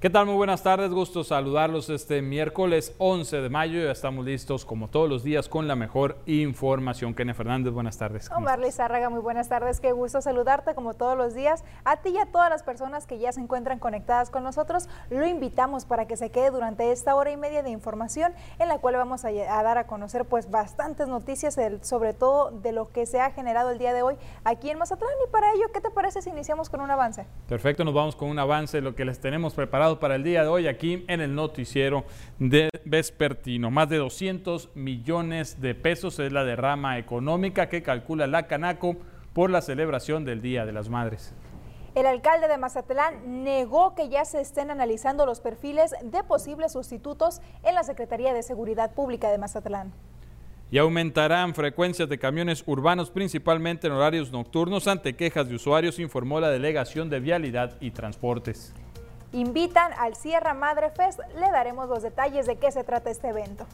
¿Qué tal? Muy buenas tardes, gusto saludarlos este miércoles 11 de mayo. Ya estamos listos como todos los días con la mejor información. Kenia Fernández, buenas tardes. Omar Lizárraga, muy buenas tardes. Qué gusto saludarte como todos los días. A ti y a todas las personas que ya se encuentran conectadas con nosotros, lo invitamos para que se quede durante esta hora y media de información en la cual vamos a, dar a conocer pues bastantes noticias, sobre todo de lo que se ha generado el día de hoy aquí en Mazatlán. Y para ello, ¿qué te parece si iniciamos con un avance? Perfecto, nos vamos con un avance, lo que les tenemos preparado para el día de hoy aquí en el noticiero de Vespertino. Más de 200 millones de pesos es la derrama económica que calcula la Canaco por la celebración del Día de las Madres. El alcalde de Mazatlán negó que ya se estén analizando los perfiles de posibles sustitutos en la Secretaría de Seguridad Pública de Mazatlán. Y aumentarán frecuencias de camiones urbanos, principalmente en horarios nocturnos, ante quejas de usuarios, informó la Delegación de Vialidad y Transportes invitan al Sierra Madre Fest. Le daremos los detalles de qué se trata este evento.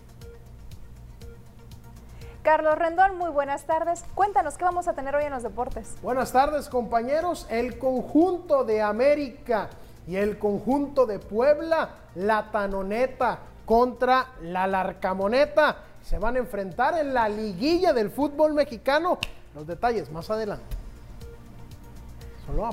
Carlos Rendón, muy buenas tardes. Cuéntanos qué vamos a tener hoy en los deportes. Buenas tardes, compañeros. El conjunto de América y el conjunto de Puebla, la Tanoneta contra la Larcamoneta, se van a enfrentar en la liguilla del fútbol mexicano. Los detalles más adelante. Solo a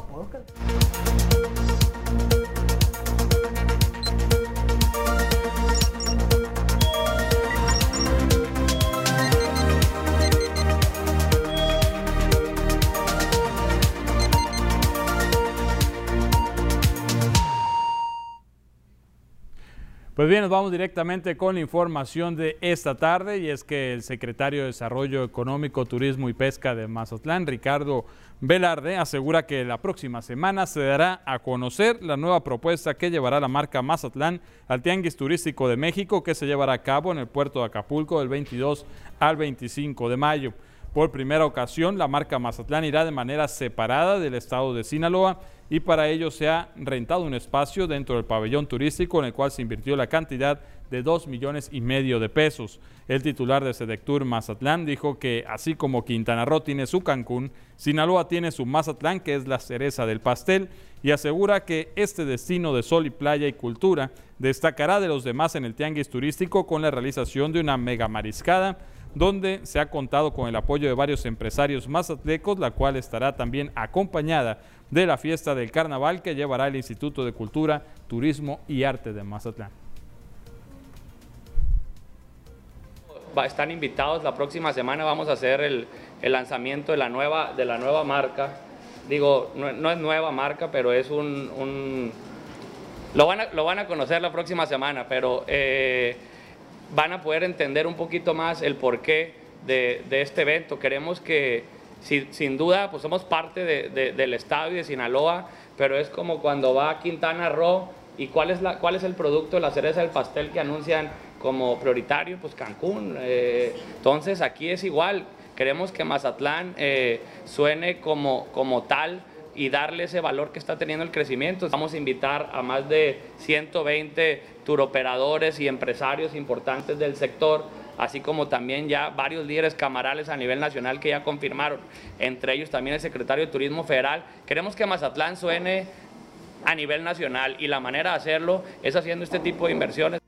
Pues bien, nos vamos directamente con la información de esta tarde y es que el secretario de Desarrollo Económico, Turismo y Pesca de Mazatlán, Ricardo Velarde, asegura que la próxima semana se dará a conocer la nueva propuesta que llevará la marca Mazatlán al Tianguis Turístico de México que se llevará a cabo en el puerto de Acapulco del 22 al 25 de mayo. Por primera ocasión, la marca Mazatlán irá de manera separada del estado de Sinaloa y para ello se ha rentado un espacio dentro del pabellón turístico en el cual se invirtió la cantidad de 2 millones y medio de pesos. El titular de Sedectur Mazatlán dijo que así como Quintana Roo tiene su Cancún, Sinaloa tiene su Mazatlán, que es la cereza del pastel, y asegura que este destino de sol y playa y cultura destacará de los demás en el tianguis turístico con la realización de una mega mariscada donde se ha contado con el apoyo de varios empresarios mazatlecos, la cual estará también acompañada de la fiesta del carnaval que llevará el Instituto de Cultura, Turismo y Arte de Mazatlán. Están invitados, la próxima semana vamos a hacer el, lanzamiento de la, nueva, de la nueva marca. Digo, no, es nueva marca, pero es un... lo, van a, lo van a conocer la próxima semana, pero... Eh, van a poder entender un poquito más el porqué de, este evento. Queremos que, sin duda, pues somos parte de, del estado y de Sinaloa, pero es como cuando va a Quintana Roo y cuál es, la, cuál es el producto la cereza del pastel que anuncian como prioritario, pues Cancún. Eh, entonces aquí es igual, queremos que Mazatlán eh, suene como, como tal y darle ese valor que está teniendo el crecimiento. Vamos a invitar a más de 120 turoperadores y empresarios importantes del sector, así como también ya varios líderes camarales a nivel nacional que ya confirmaron, entre ellos también el secretario de Turismo Federal. Queremos que Mazatlán suene a nivel nacional y la manera de hacerlo es haciendo este tipo de inversiones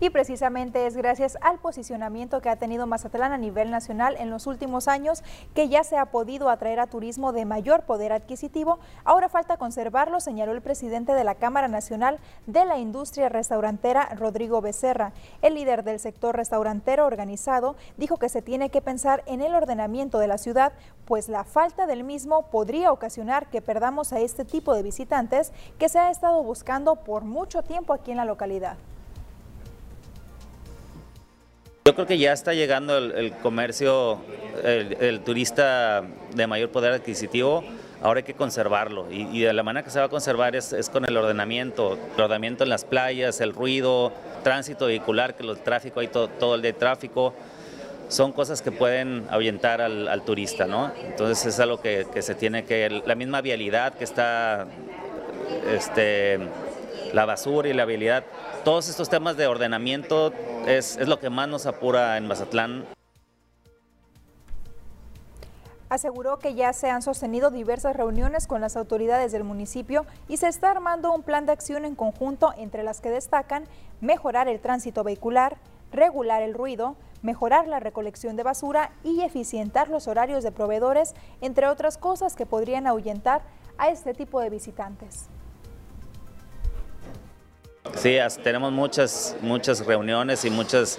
y precisamente es gracias al posicionamiento que ha tenido Mazatlán a nivel nacional en los últimos años que ya se ha podido atraer a turismo de mayor poder adquisitivo. Ahora falta conservarlo, señaló el presidente de la Cámara Nacional de la Industria Restaurantera, Rodrigo Becerra. El líder del sector restaurantero organizado dijo que se tiene que pensar en el ordenamiento de la ciudad, pues la falta del mismo podría ocasionar que perdamos a este tipo de visitantes que se ha estado buscando por mucho tiempo aquí en la localidad. Yo creo que ya está llegando el, comercio, el, turista de mayor poder adquisitivo, ahora hay que conservarlo. Y, de la manera que se va a conservar es, con el ordenamiento, el ordenamiento en las playas, el ruido, tránsito vehicular, que el tráfico, hay todo, el de tráfico, son cosas que pueden ahuyentar al, turista, ¿no? Entonces es algo que, que, se tiene que, la misma vialidad que está, este, la basura y la vialidad, todos estos temas de ordenamiento es, lo que más nos apura en Mazatlán. Aseguró que ya se han sostenido diversas reuniones con las autoridades del municipio y se está armando un plan de acción en conjunto entre las que destacan mejorar el tránsito vehicular, regular el ruido, mejorar la recolección de basura y eficientar los horarios de proveedores, entre otras cosas que podrían ahuyentar a este tipo de visitantes. Sí, tenemos muchas, muchas reuniones y muchas,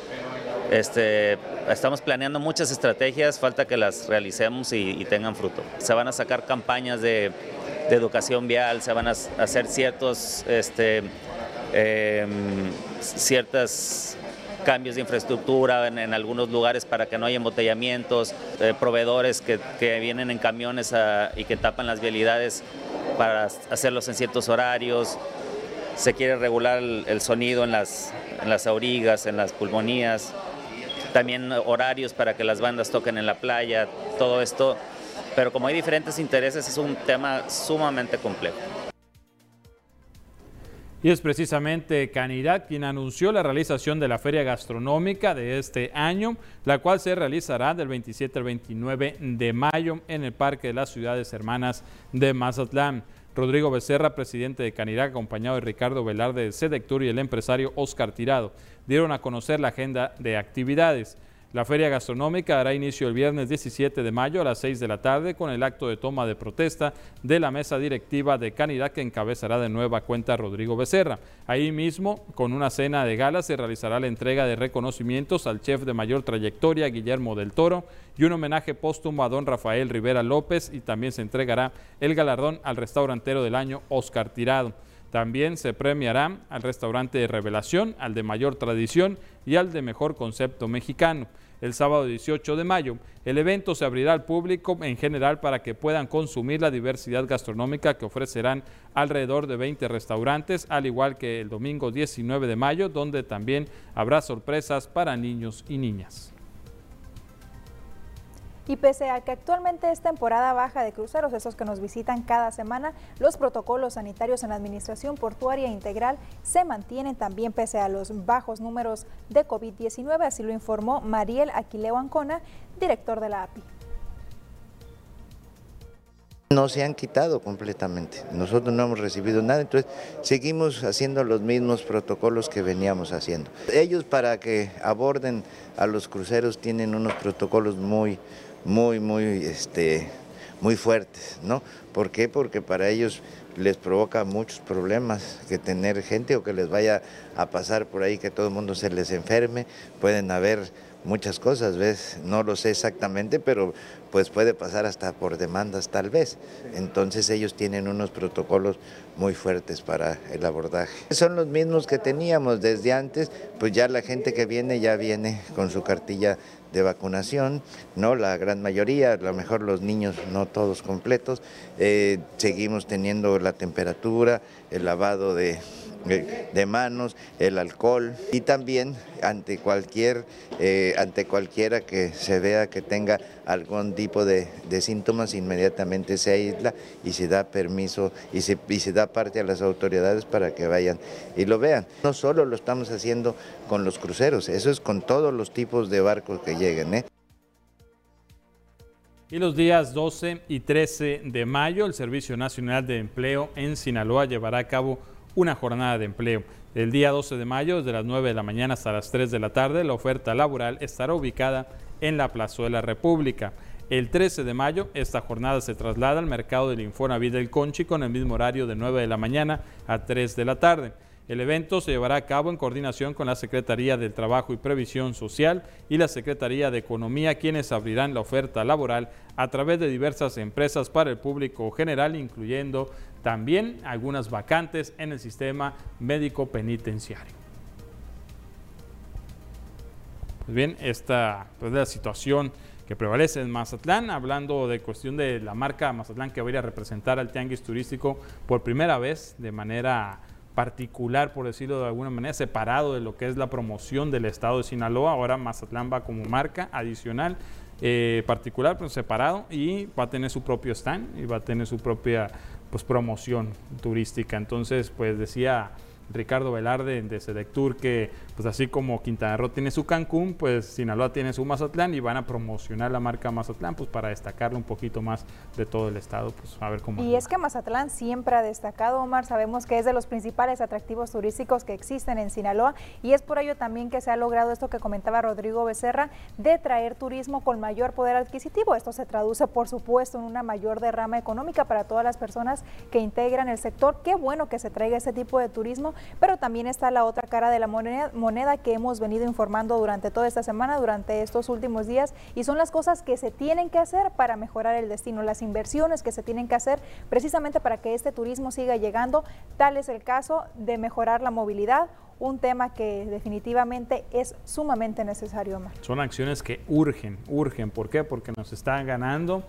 este, estamos planeando muchas estrategias, falta que las realicemos y, tengan fruto. Se van a sacar campañas de, educación vial, se van a hacer ciertos, este, ciertas cambios de infraestructura en, algunos lugares para que no haya embotellamientos, eh, proveedores que, vienen en camiones y que tapan las vialidades para hacerlos en ciertos horarios. Se quiere regular el, sonido en las, en las aurigas, en las pulmonías, también horarios para que las bandas toquen en la playa, todo esto. Pero como hay diferentes intereses, es un tema sumamente complejo. Y es precisamente Canidad quien anunció la realización de la feria gastronómica de este año, la cual se realizará del 27 al 29 de mayo en el Parque de las Ciudades Hermanas de Mazatlán. Rodrigo Becerra, presidente de Canidad, acompañado de Ricardo Velarde de Sedectur y el empresario Oscar Tirado, dieron a conocer la agenda de actividades. La feria gastronómica dará inicio el viernes 17 de mayo a las 6 de la tarde con el acto de toma de protesta de la mesa directiva de Canidad que encabezará de nueva cuenta Rodrigo Becerra. Ahí mismo, con una cena de gala, se realizará la entrega de reconocimientos al chef de mayor trayectoria, Guillermo del Toro, y un homenaje póstumo a don Rafael Rivera López y también se entregará el galardón al restaurantero del año, Oscar Tirado. También se premiará al restaurante de revelación, al de mayor tradición y al de mejor concepto mexicano. El sábado 18 de mayo, el evento se abrirá al público en general para que puedan consumir la diversidad gastronómica que ofrecerán alrededor de 20 restaurantes, al igual que el domingo 19 de mayo, donde también habrá sorpresas para niños y niñas. Y pese a que actualmente es temporada baja de cruceros, esos que nos visitan cada semana, los protocolos sanitarios en la Administración Portuaria Integral se mantienen también pese a los bajos números de COVID-19, así lo informó Mariel Aquileo Ancona, director de la API. No se han quitado completamente, nosotros no hemos recibido nada, entonces seguimos haciendo los mismos protocolos que veníamos haciendo. Ellos para que aborden a los cruceros tienen unos protocolos muy, muy, muy, este, muy fuertes, ¿no? ¿Por qué? Porque para ellos les provoca muchos problemas que tener gente o que les vaya a pasar por ahí que todo el mundo se les enferme, pueden haber muchas cosas, ¿ves? No lo sé exactamente, pero pues puede pasar hasta por demandas tal vez. Entonces ellos tienen unos protocolos muy fuertes para el abordaje. Son los mismos que teníamos desde antes, pues ya la gente que viene ya viene con su cartilla de vacunación, ¿no? La gran mayoría, a lo mejor los niños no todos completos. Eh, seguimos teniendo la temperatura, el lavado de, de manos, el alcohol y también ante cualquier eh, ante cualquiera que se vea que tenga algún tipo de, síntomas inmediatamente se aísla y se da permiso y se, y se da parte a las autoridades para que vayan y lo vean. No solo lo estamos haciendo con los cruceros, eso es con todos los tipos de barcos que lleguen. ¿eh? Y los días 12 y 13 de mayo, el Servicio Nacional de Empleo en Sinaloa llevará a cabo una jornada de empleo. El día 12 de mayo, desde las 9 de la mañana hasta las 3 de la tarde, la oferta laboral estará ubicada en la Plazuela República. El 13 de mayo, esta jornada se traslada al mercado del Infonavit del Conchi con el mismo horario de 9 de la mañana a 3 de la tarde. El evento se llevará a cabo en coordinación con la Secretaría del Trabajo y Previsión Social y la Secretaría de Economía, quienes abrirán la oferta laboral a través de diversas empresas para el público general, incluyendo también algunas vacantes en el sistema médico penitenciario. Pues bien, esta es la situación que prevalece en Mazatlán, hablando de cuestión de la marca Mazatlán que va a ir a representar al tianguis turístico por primera vez de manera particular, por decirlo de alguna manera, separado de lo que es la promoción del estado de Sinaloa. Ahora Mazatlán va como marca adicional, eh, particular, pero separado, y va a tener su propio stand y va a tener su propia pues, promoción turística. Entonces, pues decía Ricardo Velarde de Sedectur que pues así como Quintana Roo tiene su Cancún, pues Sinaloa tiene su Mazatlán y van a promocionar la marca Mazatlán pues para destacarlo un poquito más de todo el estado, pues a ver cómo. Y es que Mazatlán siempre ha destacado, Omar, sabemos que es de los principales atractivos turísticos que existen en Sinaloa y es por ello también que se ha logrado esto que comentaba Rodrigo Becerra de traer turismo con mayor poder adquisitivo. Esto se traduce por supuesto en una mayor derrama económica para todas las personas que integran el sector. Qué bueno que se traiga ese tipo de turismo pero también está la otra cara de la moneda, que hemos venido informando durante toda esta semana, durante estos últimos días, y son las cosas que se tienen que hacer para mejorar el destino, las inversiones que se tienen que hacer precisamente para que este turismo siga llegando. Tal es el caso de mejorar la movilidad un tema que definitivamente es sumamente necesario. Son acciones que urgen, urgen. ¿Por qué? Porque nos están ganando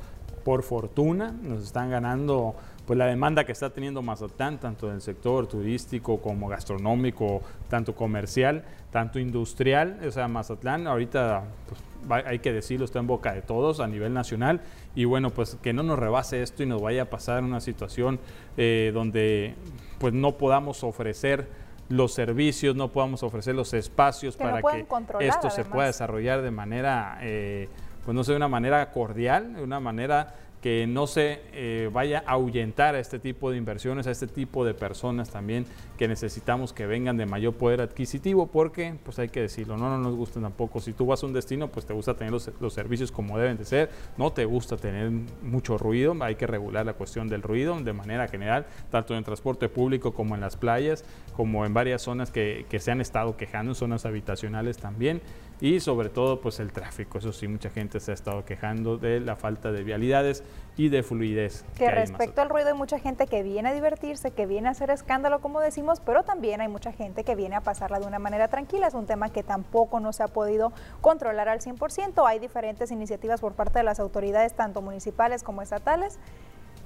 por fortuna, nos están ganando pues la demanda que está teniendo Mazatlán, tanto en el sector turístico como gastronómico, tanto comercial, tanto industrial, o sea, Mazatlán ahorita, pues, hay que decirlo, está en boca de todos a nivel nacional. Y bueno, pues que no nos rebase esto y nos vaya a pasar una situación eh, donde pues no podamos ofrecer los servicios, no podamos ofrecer los espacios para que esto se pueda desarrollar de manera, eh, pues no sé, de una manera cordial, de una manera que no se eh, vaya a ahuyentar a este tipo de inversiones, a este tipo de personas también que necesitamos que vengan de mayor poder adquisitivo, porque pues hay que decirlo, no, no nos gusta tampoco. Si tú vas a un destino, pues te gusta tener los, los servicios como deben de ser, no te gusta tener mucho ruido, hay que regular la cuestión del ruido de manera general, tanto en el transporte público como en las playas, como en varias zonas que, que se han estado quejando, en zonas habitacionales también y sobre todo pues el tráfico. Eso sí, mucha gente se ha estado quejando de la falta de vialidades y de fluidez. Que, respecto al ruido hay mucha gente que viene a divertirse, que viene a hacer escándalo como decimos, pero también hay mucha gente que viene a pasarla de una manera tranquila. Es un tema que tampoco no se ha podido controlar al 100%. Hay diferentes iniciativas por parte de las autoridades, tanto municipales como estatales,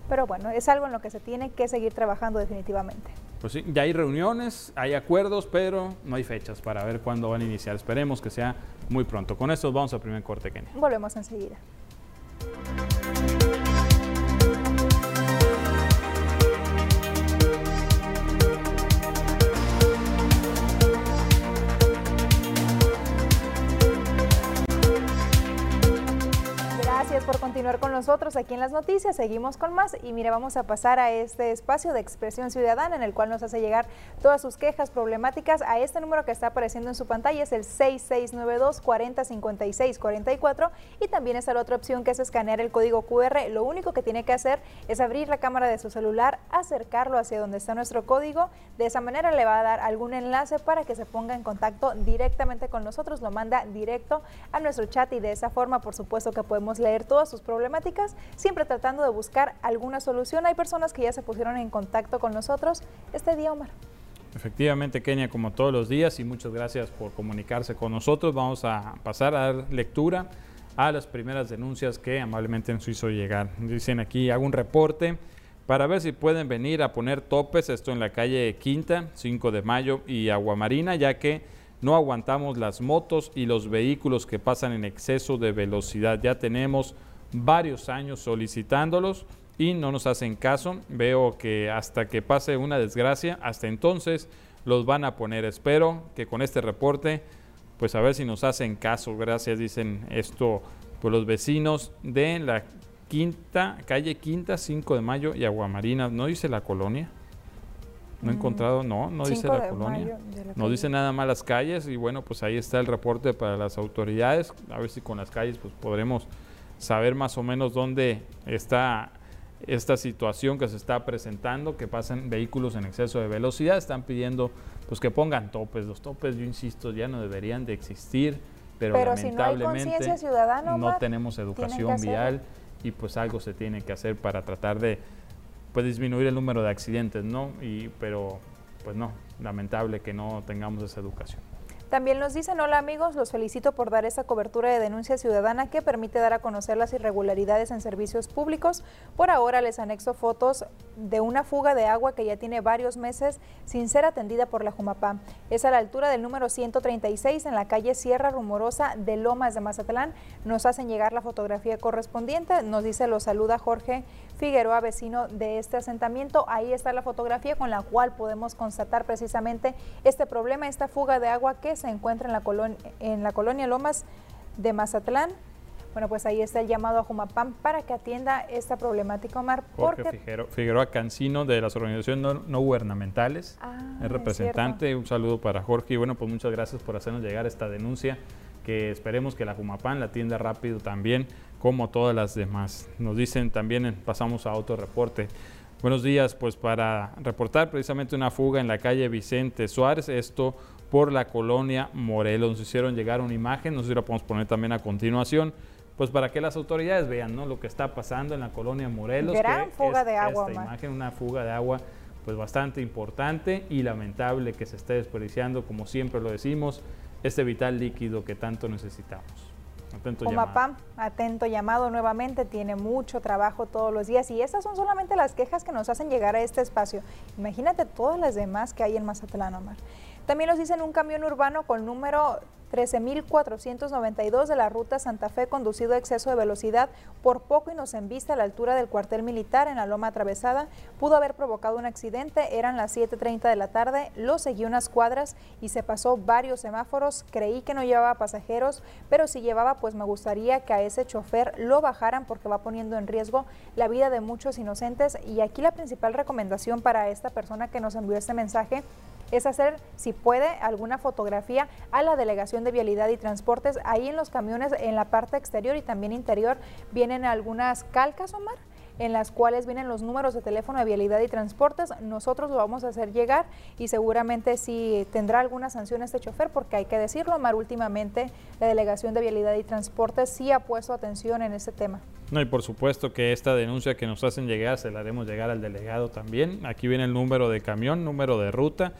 pero bueno, es algo en lo que se tiene que seguir trabajando definitivamente. Pues sí, ya hay reuniones, hay acuerdos, pero no hay fechas para ver cuándo van a iniciar. Esperemos que sea muy pronto. Con esto vamos al primer corte, Kenia. Volvemos enseguida. Por continuar con nosotros aquí en las noticias. Seguimos con más y mire, vamos a pasar a este espacio de expresión ciudadana en el cual nos hace llegar todas sus quejas, problemáticas a este número que está apareciendo en su pantalla, es el 6692 4056 44 y también está la otra opción que es escanear el código QR. Lo único que tiene que hacer es abrir la cámara de su celular, acercarlo hacia donde está nuestro código. De esa manera le va a dar algún enlace para que se ponga en contacto directamente con nosotros, lo manda directo a nuestro chat y de esa forma, por supuesto, que podemos leer todas sus problemáticas, siempre tratando de buscar alguna solución. Hay personas que ya se pusieron en contacto con nosotros este día, Omar. Efectivamente, Kenia, como todos los días, y muchas gracias por comunicarse con nosotros. Vamos a pasar a dar lectura a las primeras denuncias que amablemente nos hizo llegar. Dicen aquí, hago un reporte para ver si pueden venir a poner topes, esto en la calle Quinta, 5 de mayo y Aguamarina, ya que no aguantamos las motos y los vehículos que pasan en exceso de velocidad. Ya tenemos varios años solicitándolos y no nos hacen caso. Veo que hasta que pase una desgracia, hasta entonces los van a poner. Espero que con este reporte, pues a ver si nos hacen caso. Gracias, dicen esto pues los vecinos de la quinta, calle Quinta, 5 de mayo y Aguamarina. ¿No dice la colonia? No he encontrado, no, no dice la colonia. no dice nada más las calles y bueno, pues ahí está el reporte para las autoridades. A ver si con las calles pues podremos saber más o menos dónde está esta situación que se está presentando, que pasan vehículos en exceso de velocidad. Están pidiendo pues que pongan topes. Los topes, yo insisto, ya no deberían de existir, pero, lamentablemente no, tenemos educación vial y pues algo se tiene que hacer para tratar de puede disminuir el número de accidentes, ¿no? Y, pero, pues no, lamentable que no tengamos esa educación. También nos dicen, hola amigos, los felicito por dar esta cobertura de denuncia ciudadana que permite dar a conocer las irregularidades en servicios públicos. Por ahora les anexo fotos de una fuga de agua que ya tiene varios meses sin ser atendida por la Jumapá. Es a la altura del número 136 en la calle Sierra Rumorosa de Lomas de Mazatlán. Nos hacen llegar la fotografía correspondiente. Nos dice, lo saluda Jorge Figueroa, vecino de este asentamiento. Ahí está la fotografía con la cual podemos constatar precisamente este problema, esta fuga de agua que se encuentra en la, colonia, en la colonia Lomas de Mazatlán. Bueno, pues ahí está el llamado a Jumapam para que atienda esta problemática, Omar. Porque Figueroa, Figueroa Cancino de las organizaciones no, gubernamentales, ah, es representante. un saludo para Jorge y bueno, pues muchas gracias por hacernos llegar esta denuncia que esperemos que la Jumapam la atienda rápido también como todas las demás. Nos dicen también, pasamos a otro reporte. Buenos días, pues para reportar precisamente una fuga en la calle Vicente Suárez, esto por la colonia Morelos. Nos hicieron llegar una imagen, no sé si la podemos poner también a continuación, pues para que las autoridades vean ¿no? lo que está pasando en la colonia Morelos. Gran fuga de agua. Esta imagen, una fuga de agua pues bastante importante y lamentable que se esté desperdiciando, como siempre lo decimos, este vital líquido que tanto necesitamos. Atento llamado. atento llamado nuevamente, tiene mucho trabajo todos los días y estas son solamente las quejas que nos hacen llegar a este espacio. Imagínate todas las demás que hay en Mazatlán, Omar. También nos dicen un camión urbano con número 13.492 de la ruta Santa Fe conducido a exceso de velocidad por poco y nos embista a la altura del cuartel militar en la Loma Atravesada. Pudo haber provocado un accidente, eran las 7.30 de la tarde, lo seguí unas cuadras y se pasó varios semáforos. Creí que no llevaba pasajeros, pero si llevaba, pues me gustaría que a ese chofer lo bajaran porque va poniendo en riesgo la vida de muchos inocentes. Y aquí la principal recomendación para esta persona que nos envió este mensaje es hacer, si puede, alguna fotografía a la Delegación de Vialidad y Transportes. Ahí en los camiones, en la parte exterior y también interior, vienen algunas calcas, Omar en las cuales vienen los números de teléfono de vialidad y transportes. Nosotros lo vamos a hacer llegar y seguramente sí tendrá alguna sanción este chofer, porque hay que decirlo, Omar, últimamente la Delegación de Vialidad y Transportes sí ha puesto atención en este tema. No, y por supuesto que esta denuncia que nos hacen llegar se la haremos llegar al delegado también. Aquí viene el número de camión, número de ruta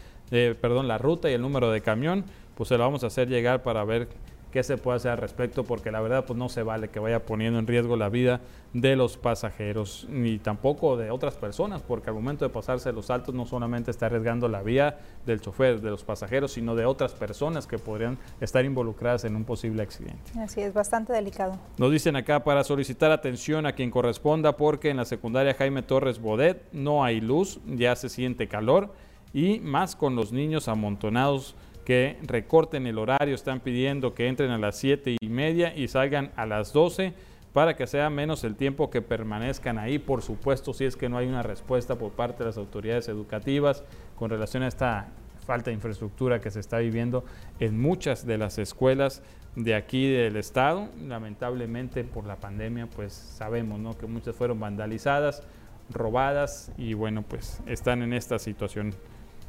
perdón, la ruta y el número de camión, pues se lo vamos a hacer llegar para ver qué se puede hacer al respecto, porque la verdad pues no se vale que vaya poniendo en riesgo la vida de los pasajeros, ni tampoco de otras personas, porque al momento de pasarse los saltos no solamente está arriesgando la vida del chofer, de los pasajeros, sino de otras personas que podrían estar involucradas en un posible accidente. Así es, bastante delicado. Nos dicen acá para solicitar atención a quien corresponda, porque en la secundaria Jaime Torres Bodet no hay luz, ya se siente calor y más con los niños amontonados que recorten el horario, están pidiendo que entren a las 7 y media y salgan a las 12 para que sea menos el tiempo que permanezcan ahí, por supuesto, si es que no hay una respuesta por parte de las autoridades educativas con relación a esta falta de infraestructura que se está viviendo en muchas de las escuelas de aquí del estado. Lamentablemente por la pandemia, pues sabemos ¿no? que muchas fueron vandalizadas, robadas y bueno, pues están en esta situación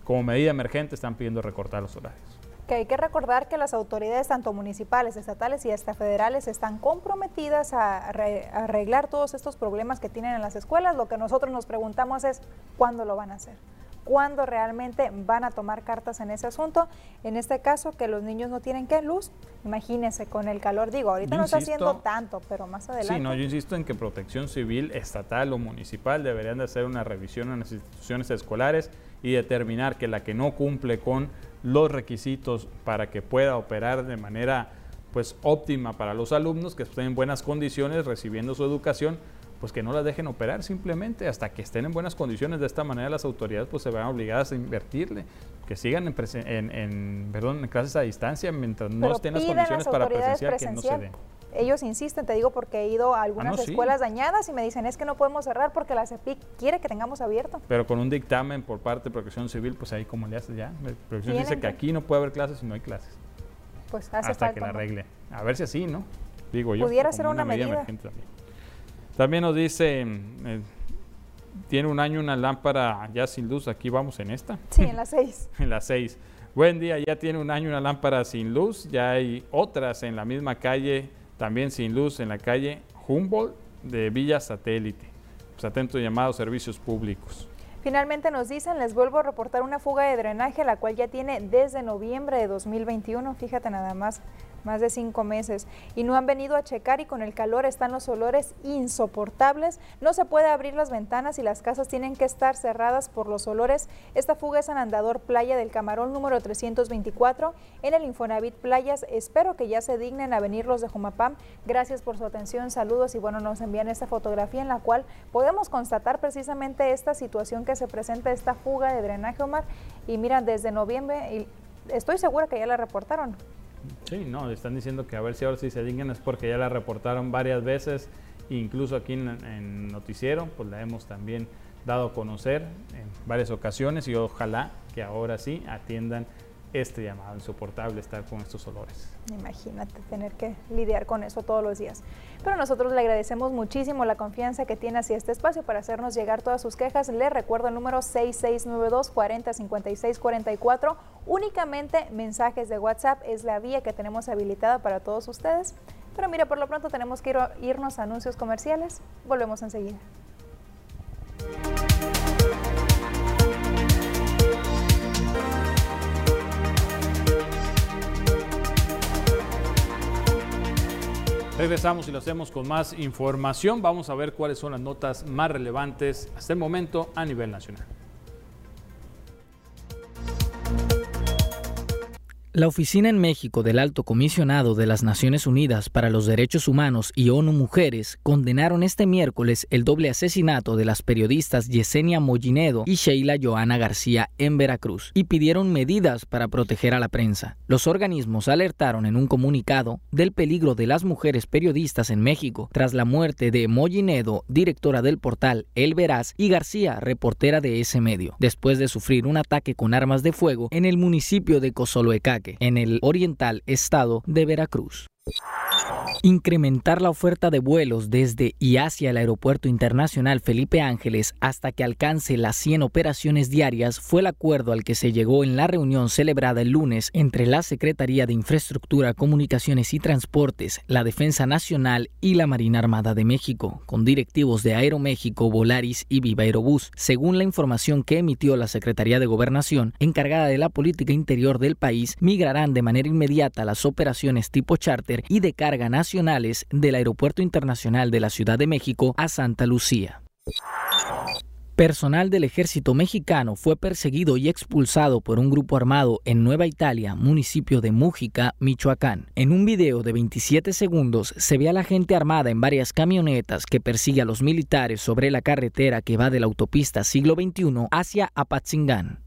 como medida emergente están pidiendo recortar los horarios. Que hay que recordar que las autoridades tanto municipales, estatales y hasta federales están comprometidas a arreglar todos estos problemas que tienen en las escuelas. Lo que nosotros nos preguntamos es cuándo lo van a hacer cuándo realmente van a tomar cartas en ese asunto. En este caso, que los niños no tienen que luz, imagínense con el calor. Digo, ahorita no está haciendo tanto, pero más adelante. Sí, no, yo insisto en que protección civil, estatal o municipal deberían de hacer una revisión en las instituciones escolares y determinar que la que no cumple con los requisitos para que pueda operar de manera pues óptima para los alumnos, que estén en buenas condiciones recibiendo su educación, pues que no las dejen operar simplemente hasta que estén en buenas condiciones. De esta manera las autoridades pues se van obligadas a invertirle, que sigan en, en, perdón, en clases a distancia mientras no estén las condiciones para presenciar, que no se den ellos insisten, te digo porque he ido a algunas ah, escuelas dañadas y me dicen es que no podemos cerrar porque la CEPIC quiere que tengamos abierto. Pero con un dictamen por parte de Protección Civil, pues ahí como le haces ya. Protección dice que, aquí no puede haber clases si no hay clases. Pues hace Hasta que la arregle. A ver si así, ¿no? Digo yo. Pudiera ser una, medida. también. Nos dice, eh, tiene un año una lámpara ya sin luz, aquí vamos en esta. Sí, en la 6. en la 6. Buen día, ya tiene un año una lámpara sin luz, ya hay otras en la misma calle también sin luz en la calle Humboldt de Villa Satélite. Pues atento llamado servicios públicos. Finalmente nos dicen, les vuelvo a reportar una fuga de drenaje, la cual ya tiene desde noviembre de 2021, fíjate nada más, más de cinco meses, y no han venido a checar y con el calor están los olores insoportables. No se puede abrir las ventanas y las casas tienen que estar cerradas por los olores. Esta fuga es en Andador Playa del Camarón número 324 en el Infonavit Playas. Espero que ya se dignen a venir los de Jumapam. Gracias por su atención, saludos y bueno, nos envían esta fotografía en la cual podemos constatar precisamente esta situación que se presenta, esta fuga de drenaje, Omar. Y mira, desde noviembre, y estoy segura que ya la reportaron. Sí, no, están diciendo que a ver si ahora sí se dignan es porque ya la reportaron varias veces, incluso aquí en, Noticiero, pues la hemos también dado a conocer en varias ocasiones y ojalá que ahora sí atiendan este llamado, insoportable estar con estos olores. Imagínate tener que lidiar con eso todos los días. Pero nosotros le agradecemos muchísimo la confianza que tiene hacia este espacio para hacernos llegar todas sus quejas. Le recuerdo el número 6692 405644. Únicamente mensajes de WhatsApp es la vía que tenemos habilitada para todos ustedes. Pero mira, por lo pronto tenemos que irnos a anuncios comerciales. Volvemos enseguida. Regresamos y lo hacemos con más información. Vamos a ver cuáles son las notas más relevantes hasta el momento a nivel nacional. La oficina en México del Alto Comisionado de las Naciones Unidas para los Derechos Humanos y ONU Mujeres condenaron este miércoles el doble asesinato de las periodistas Yesenia Mollinedo y Sheila Joana García en Veracruz y pidieron medidas para proteger a la prensa. Los organismos alertaron en un comunicado del peligro de las mujeres periodistas en México tras la muerte de Mollinedo, directora del portal El Veraz, y García, reportera de ese medio, después de sufrir un ataque con armas de fuego en el municipio de Cozoloecac en el oriental estado de Veracruz. Incrementar la oferta de vuelos desde y hacia el Aeropuerto Internacional Felipe Ángeles hasta que alcance las 100 operaciones diarias fue el acuerdo al que se llegó en la reunión celebrada el lunes entre la Secretaría de Infraestructura, Comunicaciones y Transportes, la Defensa Nacional y la Marina Armada de México, con directivos de Aeroméxico, Volaris y Viva Aerobús, según la información que emitió la Secretaría de Gobernación, encargada de la política interior del país, migrarán de manera inmediata las operaciones tipo charter y de carga nacional del Aeropuerto Internacional de la Ciudad de México a Santa Lucía. Personal del ejército mexicano fue perseguido y expulsado por un grupo armado en Nueva Italia, municipio de Mújica, Michoacán. En un video de 27 segundos se ve a la gente armada en varias camionetas que persigue a los militares sobre la carretera que va de la autopista siglo XXI hacia Apatzingán.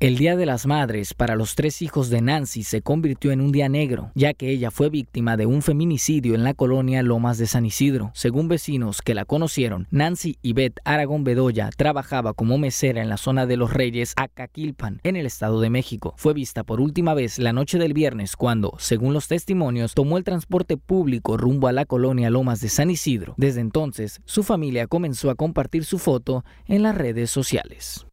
El Día de las Madres para los tres hijos de Nancy se convirtió en un día negro, ya que ella fue víctima de un feminicidio en la colonia Lomas de San Isidro. Según vecinos que la conocieron, Nancy Yvette Aragón Bedoya trabajaba como mesera en la zona de los Reyes, Acaquilpan, en el Estado de México. Fue vista por última vez la noche del viernes cuando, según los testimonios, tomó el transporte público rumbo a la colonia Lomas de San Isidro. Desde entonces, su familia comenzó a compartir su foto en las redes sociales.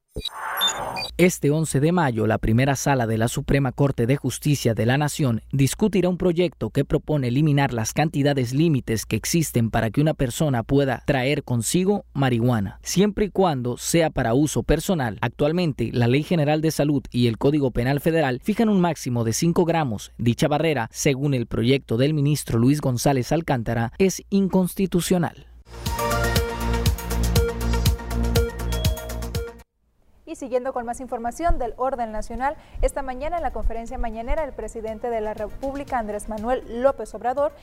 Este 11 de mayo, la primera sala de la Suprema Corte de Justicia de la Nación discutirá un proyecto que propone eliminar las cantidades límites que existen para que una persona pueda traer consigo marihuana, siempre y cuando sea para uso personal. Actualmente, la Ley General de Salud y el Código Penal Federal fijan un máximo de 5 gramos. Dicha barrera, según el proyecto del ministro Luis González Alcántara, es inconstitucional. Y siguiendo con más información del orden nacional, esta mañana en la conferencia mañanera el presidente de la República, Andrés Manuel López Obrador,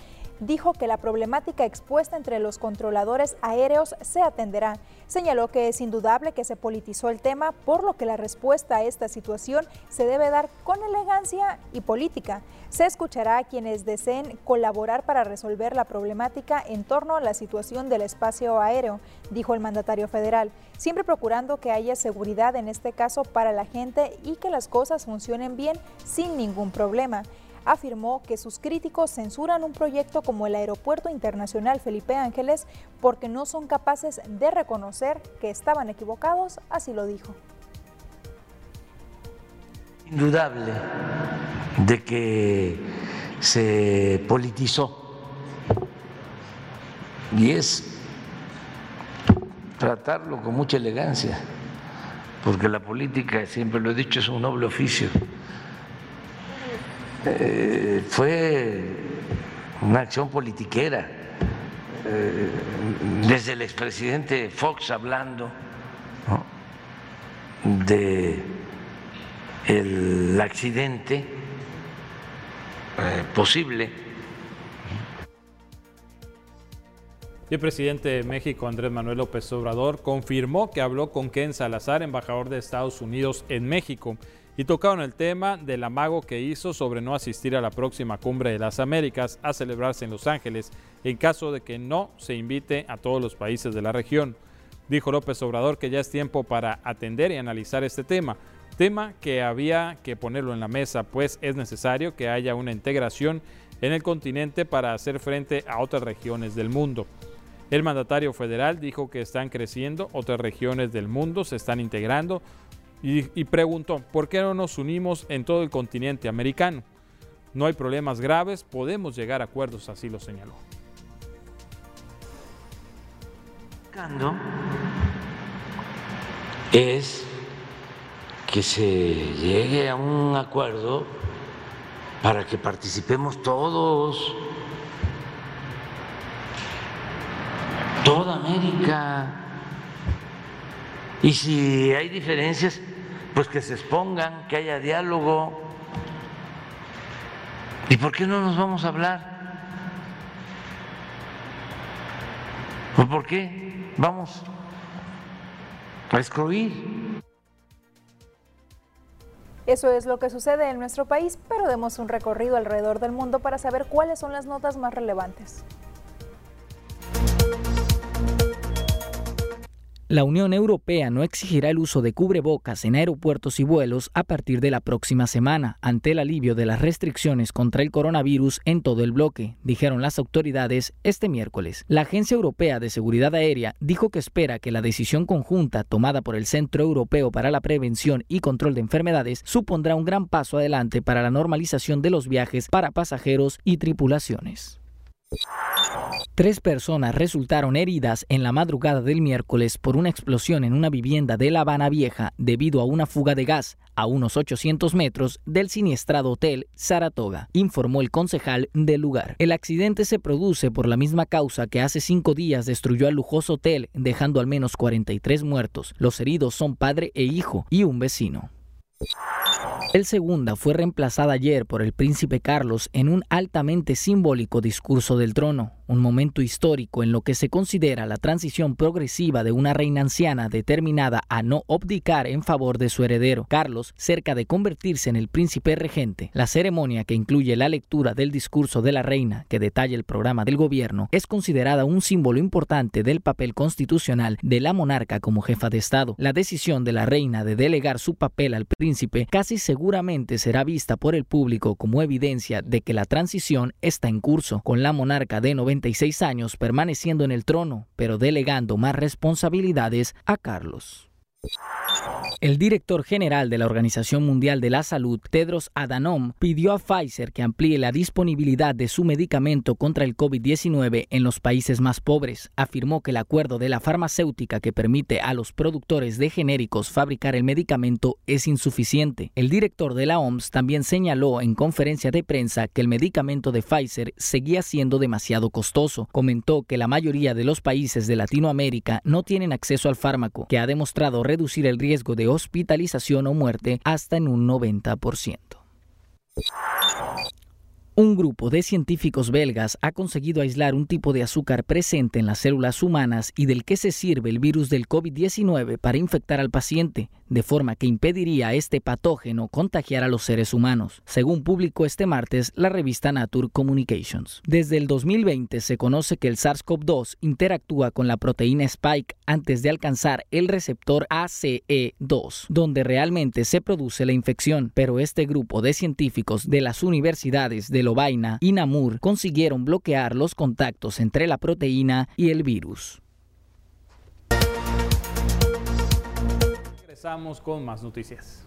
dijo que la problemática expuesta entre los controladores aéreos se atenderá. Señaló que es indudable que se politizó el tema, por lo que la respuesta a esta situación se debe dar con elegancia y política. Se escuchará a quienes deseen colaborar para resolver la problemática en torno a la situación del espacio aéreo, dijo el mandatario federal, siempre procurando que haya seguridad en este caso para la gente y que las cosas funcionen bien sin ningún problema. Afirmó que sus críticos censuran un proyecto como el Aeropuerto Internacional Felipe Ángeles porque no son capaces de reconocer que estaban equivocados, así lo dijo. Indudable de que se politizó y es tratarlo con mucha elegancia, porque la política, siempre lo he dicho, es un noble oficio. Eh, fue una acción politiquera, eh, desde el expresidente Fox hablando de el accidente eh, posible. El presidente de México, Andrés Manuel López Obrador, confirmó que habló con Ken Salazar, embajador de Estados Unidos en México, y tocaron el tema del amago que hizo sobre no asistir a la próxima cumbre de las Américas a celebrarse en Los Ángeles en caso de que no se invite a todos los países de la región. Dijo López Obrador que ya es tiempo para atender y analizar este tema, tema que había que ponerlo en la mesa, pues es necesario que haya una integración en el continente para hacer frente a otras regiones del mundo. El mandatario federal dijo que están creciendo, otras regiones del mundo se están integrando y, y, preguntó, ¿por qué no nos unimos en todo el continente americano? No hay problemas graves, podemos llegar a acuerdos, así lo señaló. Es que se llegue a un acuerdo para que participemos todos, toda América. Y si hay diferencias, pues que se expongan, que haya diálogo. ¿Y por qué no nos vamos a hablar? ¿O por qué vamos a excluir? Eso es lo que sucede en nuestro país, pero demos un recorrido alrededor del mundo para saber cuáles son las notas más relevantes. La Unión Europea no exigirá el uso de cubrebocas en aeropuertos y vuelos a partir de la próxima semana, ante el alivio de las restricciones contra el coronavirus en todo el bloque, dijeron las autoridades este miércoles. La Agencia Europea de Seguridad Aérea dijo que espera que la decisión conjunta tomada por el Centro Europeo para la Prevención y Control de Enfermedades supondrá un gran paso adelante para la normalización de los viajes para pasajeros y tripulaciones. Tres personas resultaron heridas en la madrugada del miércoles por una explosión en una vivienda de La Habana Vieja debido a una fuga de gas a unos 800 metros del siniestrado hotel Saratoga, informó el concejal del lugar. El accidente se produce por la misma causa que hace cinco días destruyó al lujoso hotel, dejando al menos 43 muertos. Los heridos son padre e hijo y un vecino. El segunda fue reemplazada ayer por el príncipe Carlos en un altamente simbólico discurso del trono, un momento histórico en lo que se considera la transición progresiva de una reina anciana determinada a no abdicar en favor de su heredero, Carlos, cerca de convertirse en el príncipe regente. La ceremonia, que incluye la lectura del discurso de la reina, que detalla el programa del gobierno, es considerada un símbolo importante del papel constitucional de la monarca como jefa de Estado. La decisión de la reina de delegar su papel al príncipe casi seguramente será vista por el público como evidencia de que la transición está en curso, con la monarca de 90 años permaneciendo en el trono, pero delegando más responsabilidades a Carlos. El director general de la Organización Mundial de la Salud, Tedros Adhanom, pidió a Pfizer que amplíe la disponibilidad de su medicamento contra el COVID-19 en los países más pobres. Afirmó que el acuerdo de la farmacéutica que permite a los productores de genéricos fabricar el medicamento es insuficiente. El director de la OMS también señaló en conferencia de prensa que el medicamento de Pfizer seguía siendo demasiado costoso. Comentó que la mayoría de los países de Latinoamérica no tienen acceso al fármaco, que ha demostrado reducir el riesgo de hospitalización o muerte hasta en un 90%. Un grupo de científicos belgas ha conseguido aislar un tipo de azúcar presente en las células humanas y del que se sirve el virus del COVID-19 para infectar al paciente, de forma que impediría a este patógeno contagiar a los seres humanos, según publicó este martes la revista Nature Communications. Desde el 2020 se conoce que el SARS-CoV-2 interactúa con la proteína Spike antes de alcanzar el receptor ACE2, donde realmente se produce la infección, pero este grupo de científicos de las universidades de Lovaina y Namur consiguieron bloquear los contactos entre la proteína y el virus. Regresamos con más noticias.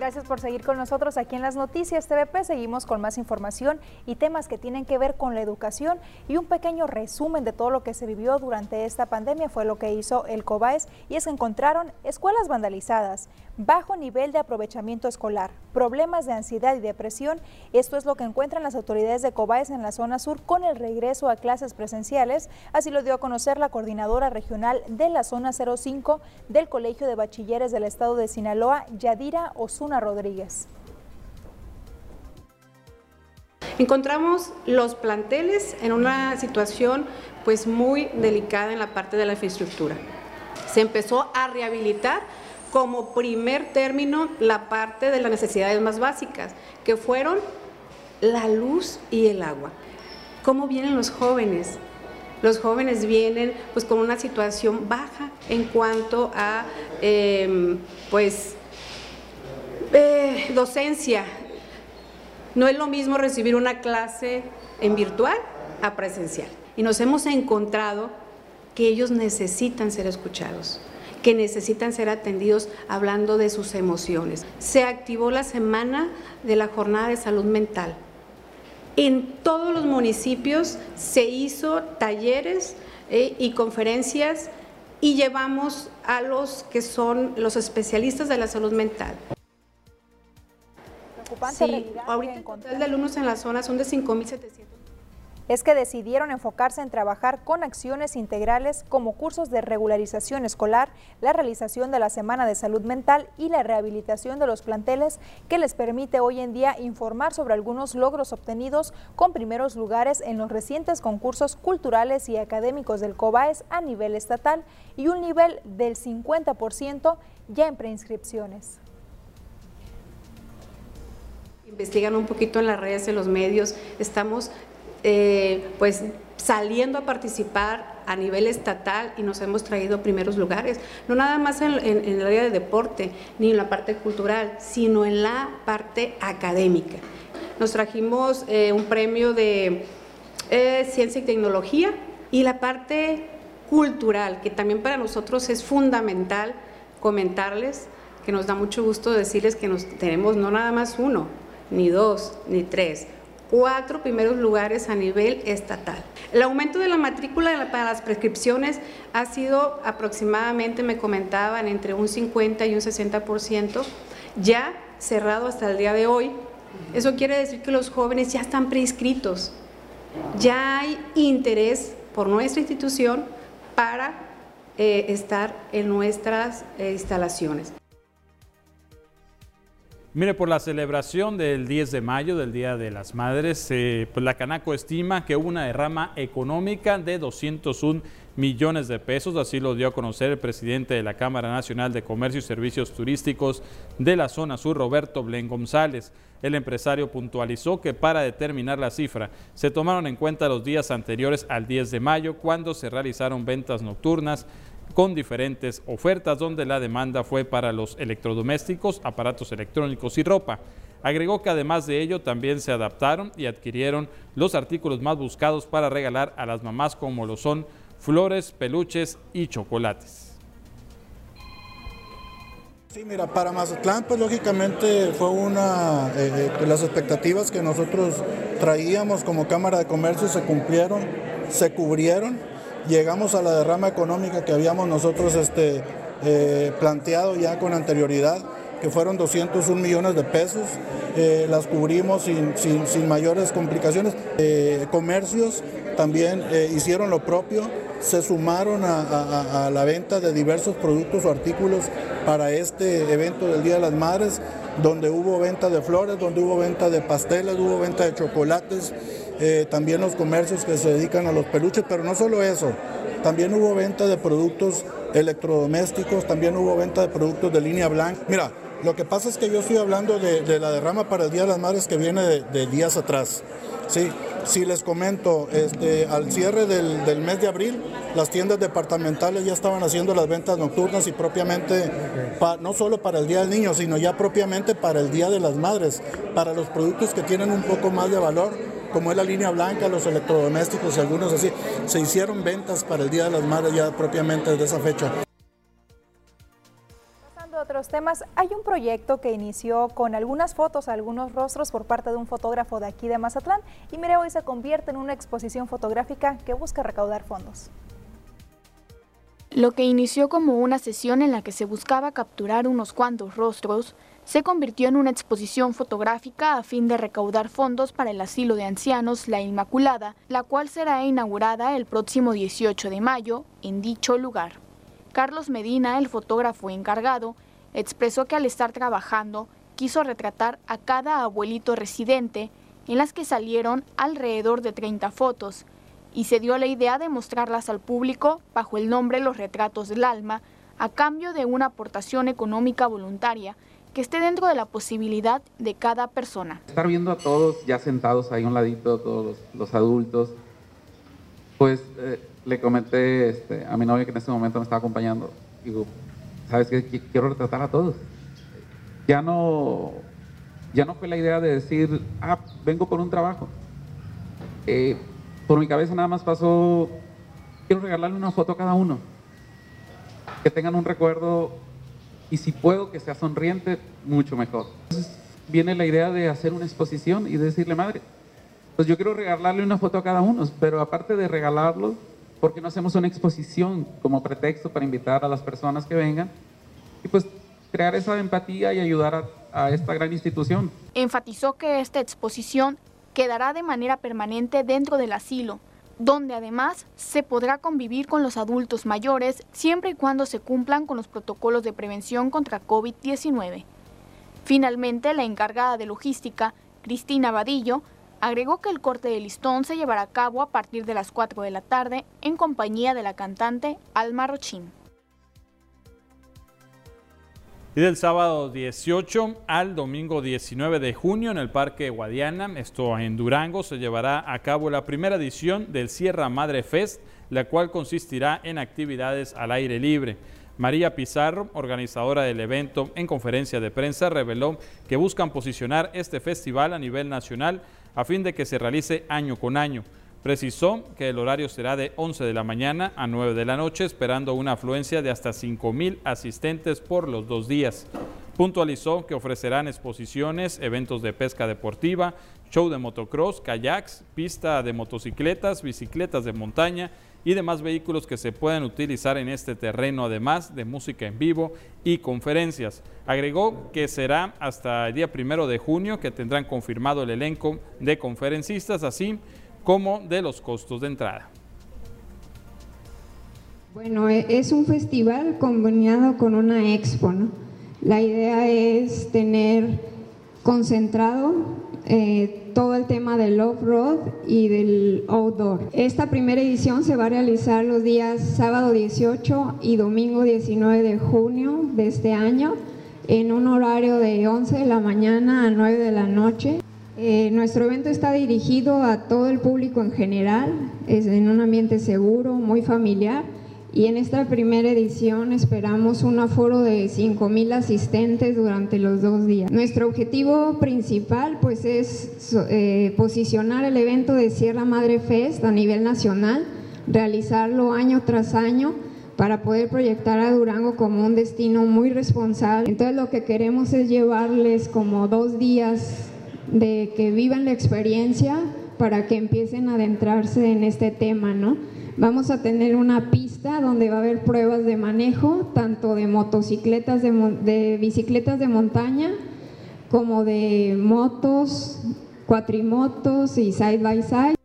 Gracias por seguir con nosotros aquí en las noticias TVP. Seguimos con más información y temas que tienen que ver con la educación y un pequeño resumen de todo lo que se vivió durante esta pandemia fue lo que hizo el COBAES y es que encontraron escuelas vandalizadas, bajo nivel de aprovechamiento escolar, problemas de ansiedad y depresión. Esto es lo que encuentran las autoridades de COBAES en la zona sur con el regreso a clases presenciales. Así lo dio a conocer la coordinadora regional de la zona 05 del Colegio de Bachilleres del Estado de Sinaloa, Yadira Osuna Rodríguez. Encontramos los planteles en una situación pues muy delicada en la parte de la infraestructura. Se empezó a rehabilitar como primer término la parte de las necesidades más básicas, que fueron la luz y el agua. ¿Cómo vienen los jóvenes? Los jóvenes vienen pues con una situación baja en cuanto a eh, pues eh, docencia. No es lo mismo recibir una clase en virtual a presencial. Y nos hemos encontrado que ellos necesitan ser escuchados, que necesitan ser atendidos hablando de sus emociones. Se activó la semana de la jornada de salud mental. En todos los municipios se hizo talleres eh, y conferencias y llevamos a los que son los especialistas de la salud mental sí, ahorita el total de alumnos en la zona son de 5.700 es que decidieron enfocarse en trabajar con acciones integrales como cursos de regularización escolar, la realización de la Semana de Salud Mental y la rehabilitación de los planteles que les permite hoy en día informar sobre algunos logros obtenidos con primeros lugares en los recientes concursos culturales y académicos del COBAES a nivel estatal y un nivel del 50% ya en preinscripciones investigan un poquito en las redes, en los medios, estamos eh, pues saliendo a participar a nivel estatal y nos hemos traído primeros lugares, no nada más en, el área de deporte ni en la parte cultural, sino en la parte académica. Nos trajimos eh, un premio de eh, ciencia y tecnología y la parte cultural, que también para nosotros es fundamental comentarles, que nos da mucho gusto decirles que nos tenemos no nada más uno, ni dos, ni tres, cuatro primeros lugares a nivel estatal. El aumento de la matrícula para las prescripciones ha sido aproximadamente, me comentaban, entre un 50 y un 60%, ya cerrado hasta el día de hoy. Eso quiere decir que los jóvenes ya están prescritos, ya hay interés por nuestra institución para eh, estar en nuestras eh, instalaciones. Mire, por la celebración del 10 de mayo, del Día de las Madres, eh, pues la Canaco estima que hubo una derrama económica de 201 millones de pesos, así lo dio a conocer el presidente de la Cámara Nacional de Comercio y Servicios Turísticos de la zona sur, Roberto Blen González. El empresario puntualizó que para determinar la cifra se tomaron en cuenta los días anteriores al 10 de mayo, cuando se realizaron ventas nocturnas con diferentes ofertas donde la demanda fue para los electrodomésticos, aparatos electrónicos y ropa. Agregó que además de ello también se adaptaron y adquirieron los artículos más buscados para regalar a las mamás como lo son flores, peluches y chocolates. Sí, mira, para Mazatlán pues lógicamente fue una, eh, eh, las expectativas que nosotros traíamos como Cámara de Comercio se cumplieron, se cubrieron llegamos a la derrama económica que habíamos nosotros este, eh, planteado ya con anterioridad, que fueron 201 millones de pesos. Eh, las cubrimos sin, mayores complicaciones. Eh, comercios también hicieron lo propio, se sumaron a, a la venta de diversos productos o artículos para este evento del Día de las Madres, donde hubo venta de flores, donde hubo venta de pasteles, hubo venta de chocolates. Eh, también los comercios que se dedican a los peluches, pero no solo eso, también hubo venta de productos electrodomésticos, también hubo venta de productos de línea blanca. Mira, lo que pasa es que yo estoy hablando de, la derrama para el Día de las Madres que viene de, días atrás. Sí, si les comento, este, al cierre del, mes de abril, las tiendas departamentales ya estaban haciendo las ventas nocturnas y propiamente, no solo para el Día del Niño, sino ya propiamente para el Día de las Madres, para los productos que tienen un poco más de valor como es la línea blanca, los electrodomésticos y algunos así, se hicieron ventas para el Día de las Madres ya propiamente desde esa fecha a otros temas, hay un proyecto que inició con algunas fotos, algunos rostros por parte de un fotógrafo de aquí de Mazatlán y mire, hoy se convierte en una exposición fotográfica que busca recaudar fondos. Lo que inició como una sesión en la que se buscaba capturar unos cuantos rostros, se convirtió en una exposición fotográfica a fin de recaudar fondos para el asilo de ancianos La Inmaculada, la cual será inaugurada el próximo 18 de mayo en dicho lugar. Carlos Medina, el fotógrafo encargado, expresó que al estar trabajando quiso retratar a cada abuelito residente, en las que salieron alrededor de 30 fotos, y se dio la idea de mostrarlas al público bajo el nombre Los Retratos del Alma, a cambio de una aportación económica voluntaria que esté dentro de la posibilidad de cada persona. Estar viendo a todos ya sentados ahí un ladito, todos los, adultos, pues eh, le comenté este, a mi novia que en ese momento me estaba acompañando, digo, ¿sabes qué? Quiero retratar a todos. Ya no, ya no fue la idea de decir, ah, vengo por un trabajo. Eh, por mi cabeza nada más pasó, quiero regalarle una foto a cada uno, que tengan un recuerdo y si puedo que sea sonriente, mucho mejor. Entonces viene la idea de hacer una exposición y decirle, madre, pues yo quiero regalarle una foto a cada uno, pero aparte de regalarlo, ¿por qué no hacemos una exposición como pretexto para invitar a las personas que vengan? Y pues crear esa empatía y ayudar a, a esta gran institución. Enfatizó que esta exposición quedará de manera permanente dentro del asilo, donde además se podrá convivir con los adultos mayores siempre y cuando se cumplan con los protocolos de prevención contra COVID-19. Finalmente, la encargada de logística, Cristina Vadillo, agregó que el corte de listón se llevará a cabo a partir de las 4 de la tarde en compañía de la cantante Alma Rochín. Y del sábado 18 al domingo 19 de junio en el Parque Guadiana, esto en Durango, se llevará a cabo la primera edición del Sierra Madre Fest, la cual consistirá en actividades al aire libre. María Pizarro, organizadora del evento, en conferencia de prensa reveló que buscan posicionar este festival a nivel nacional a fin de que se realice año con año. Precisó que el horario será de 11 de la mañana a 9 de la noche, esperando una afluencia de hasta 5 mil asistentes por los dos días. Puntualizó que ofrecerán exposiciones, eventos de pesca deportiva, show de motocross, kayaks, pista de motocicletas, bicicletas de montaña y demás vehículos que se pueden utilizar en este terreno, además de música en vivo y conferencias. Agregó que será hasta el día primero de junio que tendrán confirmado el elenco de conferencistas, así como de los costos de entrada. Bueno, e, es un festival combinado con una expo. La idea es tener concentrado eh, todo el tema del off-road y del outdoor. Esta primera edición se va a realizar los días sábado 18 y domingo 19 de junio de este año en un horario de 11 de la mañana a 9 de la noche. Eh, nuestro evento está dirigido a todo el público en general, es en un ambiente seguro, muy familiar y en esta primera edición esperamos un aforo de 5.000 asistentes durante los dos días. Nuestro objetivo principal pues es eh, posicionar el evento de Sierra Madre Fest a nivel nacional, realizarlo año tras año para poder proyectar a Durango como un destino muy responsable. Entonces lo que queremos es llevarles como dos días de que vivan la experiencia para que empiecen a adentrarse en este tema, ¿no? Vamos a tener una pista donde va a haber pruebas de manejo, tanto de motocicletas, de, de bicicletas de montaña, como de motos, cuatrimotos y side by side.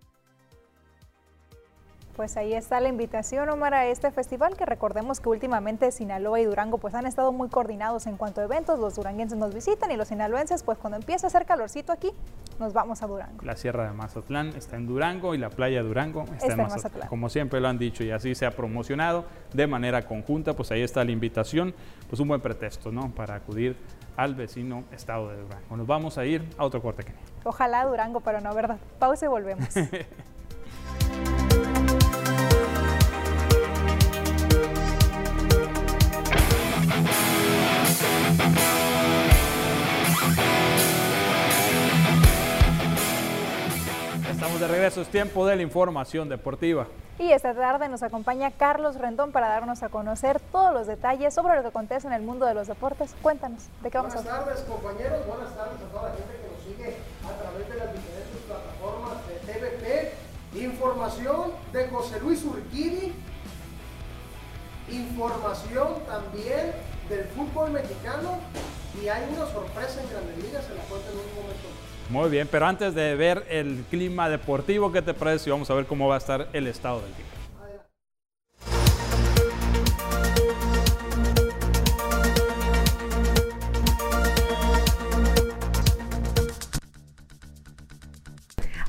Pues ahí está la invitación, Omar, a este festival que recordemos que últimamente Sinaloa y Durango pues han estado muy coordinados en cuanto a eventos. Los duranguenses nos visitan y los sinaloenses pues cuando empieza a hacer calorcito aquí nos vamos a Durango. La Sierra de Mazatlán está en Durango y la playa de Durango está, en, Mazatlán. Como siempre lo han dicho y así se ha promocionado de manera conjunta, pues ahí está la invitación, pues un buen pretexto, ¿no? Para acudir al vecino estado de Durango. Nos vamos a ir a otro corte. Ojalá Durango, pero no, ¿verdad? Pausa y volvemos. Estamos de regreso, es tiempo de la información deportiva. Y esta tarde nos acompaña Carlos Rendón para darnos a conocer todos los detalles sobre lo que acontece en el mundo de los deportes. Cuéntanos, ¿de qué vamos a hablar? Buenas tardes, compañeros. Buenas tardes a toda la gente que nos sigue a través de las diferentes plataformas de TVP. Información de José Luis Urquidi. Información también del fútbol mexicano. Y hay una sorpresa en Grandes Ligas, se la cuento en un momento muy bien, pero antes de ver el clima deportivo, ¿qué te parece? Vamos a ver cómo va a estar el estado del tiempo.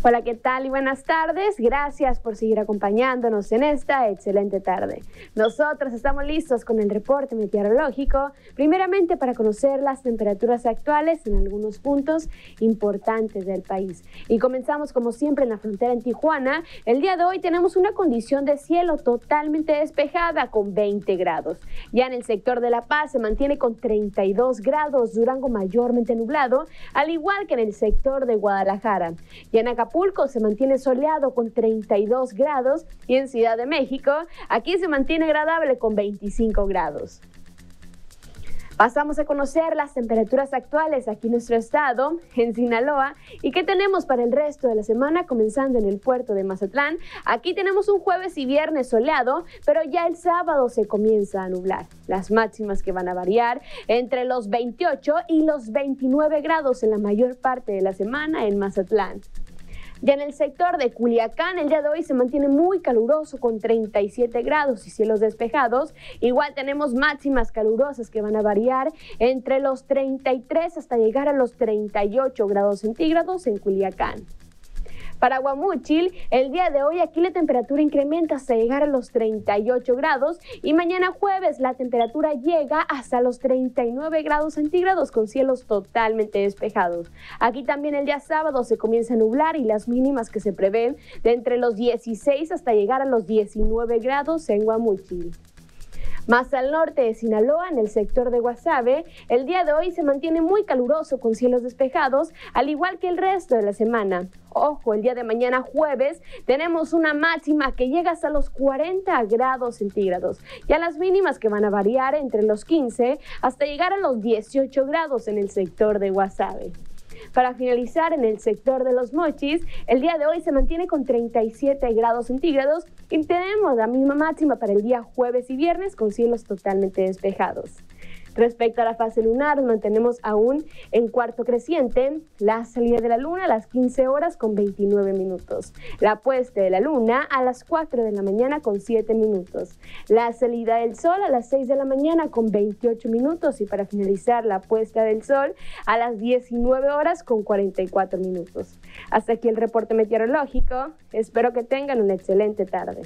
Hola, ¿qué tal y buenas tardes? Gracias por seguir acompañándonos en esta excelente tarde. Nosotros estamos listos con el reporte meteorológico, primeramente para conocer las temperaturas actuales en algunos puntos importantes del país. Y comenzamos como siempre en la frontera en Tijuana. El día de hoy tenemos una condición de cielo totalmente despejada con 20 grados. Ya en el sector de La Paz se mantiene con 32 grados, Durango mayormente nublado, al igual que en el sector de Guadalajara. Y en Acapulco Acapulco se mantiene soleado con 32 grados y en Ciudad de México aquí se mantiene agradable con 25 grados. Pasamos a conocer las temperaturas actuales aquí en nuestro estado, en Sinaloa, y qué tenemos para el resto de la semana, comenzando en el puerto de Mazatlán. Aquí tenemos un jueves y viernes soleado, pero ya el sábado se comienza a nublar. Las máximas que van a variar entre los 28 y los 29 grados en la mayor parte de la semana en Mazatlán. Ya en el sector de Culiacán, el día de hoy se mantiene muy caluroso con 37 grados y cielos despejados. Igual tenemos máximas calurosas que van a variar entre los 33 hasta llegar a los 38 grados centígrados en Culiacán. Para Guamúchil, el día de hoy aquí la temperatura incrementa hasta llegar a los 38 grados y mañana jueves la temperatura llega hasta los 39 grados centígrados con cielos totalmente despejados. Aquí también el día sábado se comienza a nublar y las mínimas que se prevén de entre los 16 hasta llegar a los 19 grados en Guamúchil. Más al norte de Sinaloa, en el sector de Guasave, el día de hoy se mantiene muy caluroso con cielos despejados, al igual que el resto de la semana. Ojo, el día de mañana jueves tenemos una máxima que llega hasta los 40 grados centígrados, ya las mínimas que van a variar entre los 15 hasta llegar a los 18 grados en el sector de Guasave. Para finalizar, en el sector de los mochis, el día de hoy se mantiene con 37 grados centígrados y tenemos la misma máxima para el día jueves y viernes con cielos totalmente despejados. Respecto a la fase lunar, mantenemos aún en cuarto creciente la salida de la luna a las 15 horas con 29 minutos, la puesta de la luna a las 4 de la mañana con 7 minutos, la salida del sol a las 6 de la mañana con 28 minutos y para finalizar la puesta del sol a las 19 horas con 44 minutos. Hasta aquí el reporte meteorológico. Espero que tengan una excelente tarde.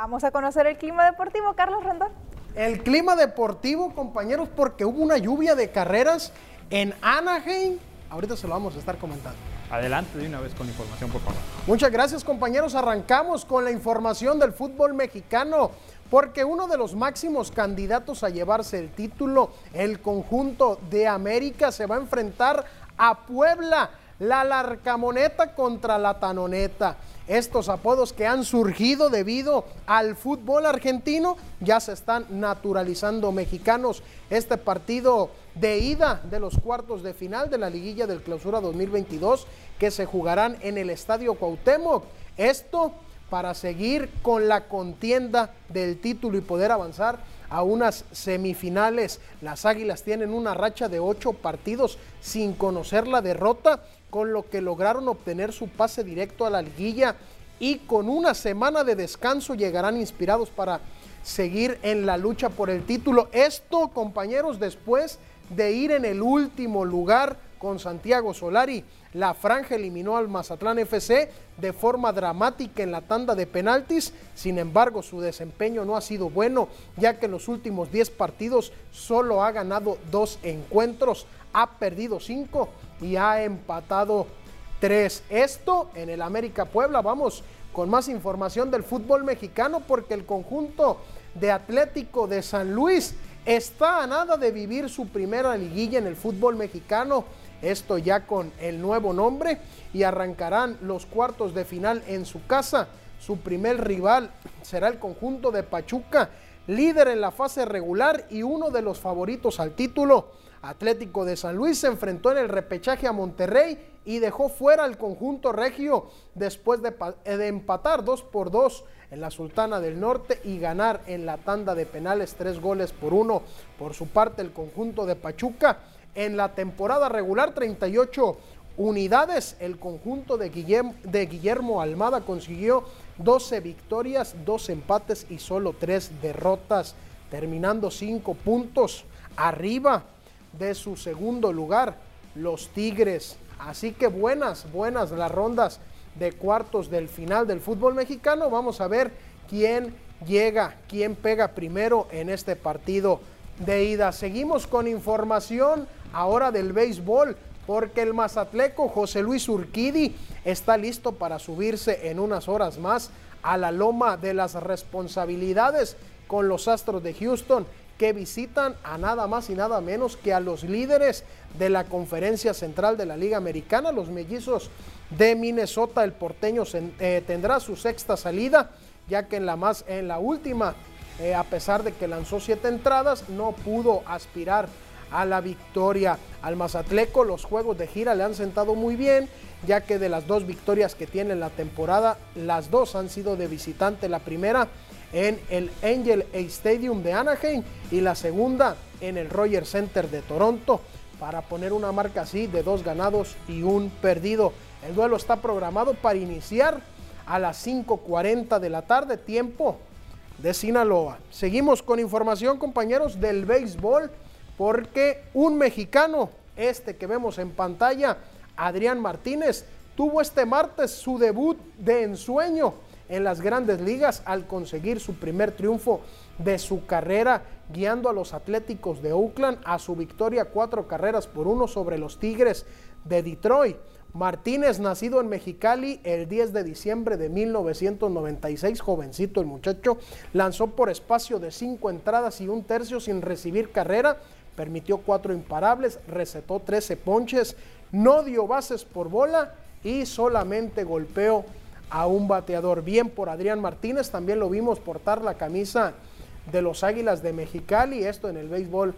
Vamos a conocer el clima deportivo, Carlos Rendón. El clima deportivo, compañeros, porque hubo una lluvia de carreras en Anaheim. Ahorita se lo vamos a estar comentando. Adelante de una vez con la información, por favor. Muchas gracias, compañeros. Arrancamos con la información del fútbol mexicano, porque uno de los máximos candidatos a llevarse el título, el conjunto de América, se va a enfrentar a Puebla, la Larcamoneta contra la Tanoneta. Estos apodos que han surgido debido al fútbol argentino ya se están naturalizando mexicanos. Este partido de ida de los cuartos de final de la liguilla del clausura 2022 que se jugarán en el Estadio Cuauhtémoc. Esto para seguir con la contienda del título y poder avanzar a unas semifinales. Las Águilas tienen una racha de ocho partidos sin conocer la derrota con lo que lograron obtener su pase directo a la liguilla y con una semana de descanso llegarán inspirados para seguir en la lucha por el título. Esto, compañeros, después de ir en el último lugar con Santiago Solari. La franja eliminó al Mazatlán FC de forma dramática en la tanda de penaltis. Sin embargo, su desempeño no ha sido bueno, ya que en los últimos 10 partidos solo ha ganado dos encuentros, ha perdido cinco y ha empatado tres. Esto en el América Puebla. Vamos con más información del fútbol mexicano porque el conjunto de Atlético de San Luis está a nada de vivir su primera liguilla en el fútbol mexicano, esto ya con el nuevo nombre, y arrancarán los cuartos de final en su casa. Su primer rival será el conjunto de Pachuca, líder en la fase regular y uno de los favoritos al título. Atlético de San Luis se enfrentó en el repechaje a Monterrey y dejó fuera al conjunto regio después de, de, empatar 2 por 2 en la Sultana del Norte y ganar en la tanda de penales 3 goles por 1. Por su parte, el conjunto de Pachuca en la temporada regular 38 unidades. El conjunto de Guillermo, de Guillermo Almada consiguió 12 victorias, 2 empates y solo 3 derrotas, terminando 5 puntos arriba de su segundo lugar, los Tigres. Así que buenas, buenas las rondas de cuartos del final del fútbol mexicano. Vamos a ver quién llega, quién pega primero en este partido de ida. Seguimos con información ahora del béisbol, porque el mazatleco José Luis Urquidi está listo para subirse en unas horas más a la loma de las responsabilidades con los Astros de Houston que visitan a nada más y nada menos que a los líderes de la conferencia central de la Liga Americana, los mellizos de Minnesota. El porteño eh, tendrá su sexta salida, ya que en la, más, en la última, eh, a pesar de que lanzó siete entradas, no pudo aspirar a la victoria. Al Mazatleco los juegos de gira le han sentado muy bien, ya que de las dos victorias que tiene en la temporada, las dos han sido de visitante. La primera en el Angel Stadium de Anaheim y la segunda en el Roger Center de Toronto para poner una marca así de dos ganados y un perdido. El duelo está programado para iniciar a las 5.40 de la tarde, tiempo de Sinaloa. Seguimos con información, compañeros, del béisbol, porque un mexicano, este que vemos en pantalla, Adrián Martínez, tuvo este martes su debut de ensueño en las grandes ligas al conseguir su primer triunfo de su carrera, guiando a los Atléticos de Oakland a su victoria cuatro carreras por uno sobre los Tigres de Detroit. Martínez, nacido en Mexicali el 10 de diciembre de 1996, jovencito el muchacho, lanzó por espacio de cinco entradas y un tercio sin recibir carrera, permitió cuatro imparables, recetó 13 ponches, no dio bases por bola y solamente golpeó a un bateador. Bien por Adrián Martínez, también lo vimos portar la camisa de los Águilas de Mexicali, esto en el béisbol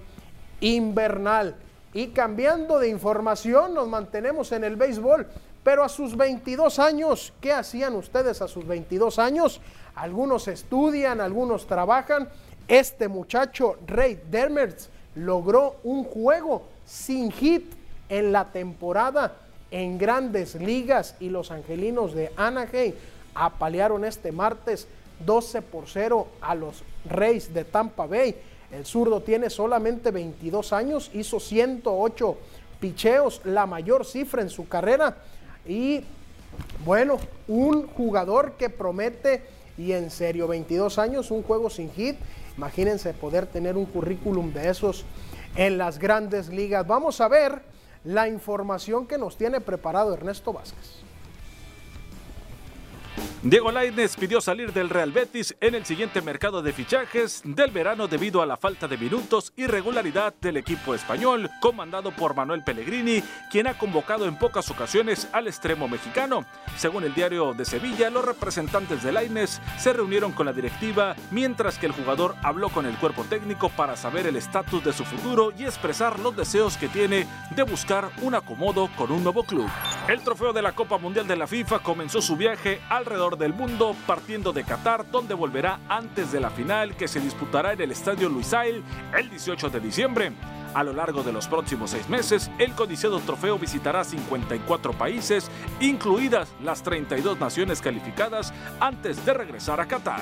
invernal. Y cambiando de información, nos mantenemos en el béisbol, pero a sus 22 años, ¿qué hacían ustedes a sus 22 años? Algunos estudian, algunos trabajan. Este muchacho, Ray Dermertz, logró un juego sin hit en la temporada en grandes ligas y los angelinos de Anaheim apalearon este martes 12 por 0 a los Reyes de Tampa Bay. El zurdo tiene solamente 22 años, hizo 108 picheos, la mayor cifra en su carrera. Y bueno, un jugador que promete, y en serio, 22 años, un juego sin hit. Imagínense poder tener un currículum de esos en las grandes ligas. Vamos a ver la información que nos tiene preparado Ernesto Vázquez. Diego Lainez pidió salir del Real Betis en el siguiente mercado de fichajes del verano debido a la falta de minutos y regularidad del equipo español, comandado por Manuel Pellegrini, quien ha convocado en pocas ocasiones al extremo mexicano. Según el diario de Sevilla, los representantes de Lainez se reunieron con la directiva mientras que el jugador habló con el cuerpo técnico para saber el estatus de su futuro y expresar los deseos que tiene de buscar un acomodo con un nuevo club. El trofeo de la Copa Mundial de la FIFA comenzó su viaje alrededor del mundo, partiendo de Qatar, donde volverá antes de la final que se disputará en el Estadio Luisail el 18 de diciembre. A lo largo de los próximos seis meses, el codiciado trofeo visitará 54 países, incluidas las 32 naciones calificadas antes de regresar a Qatar.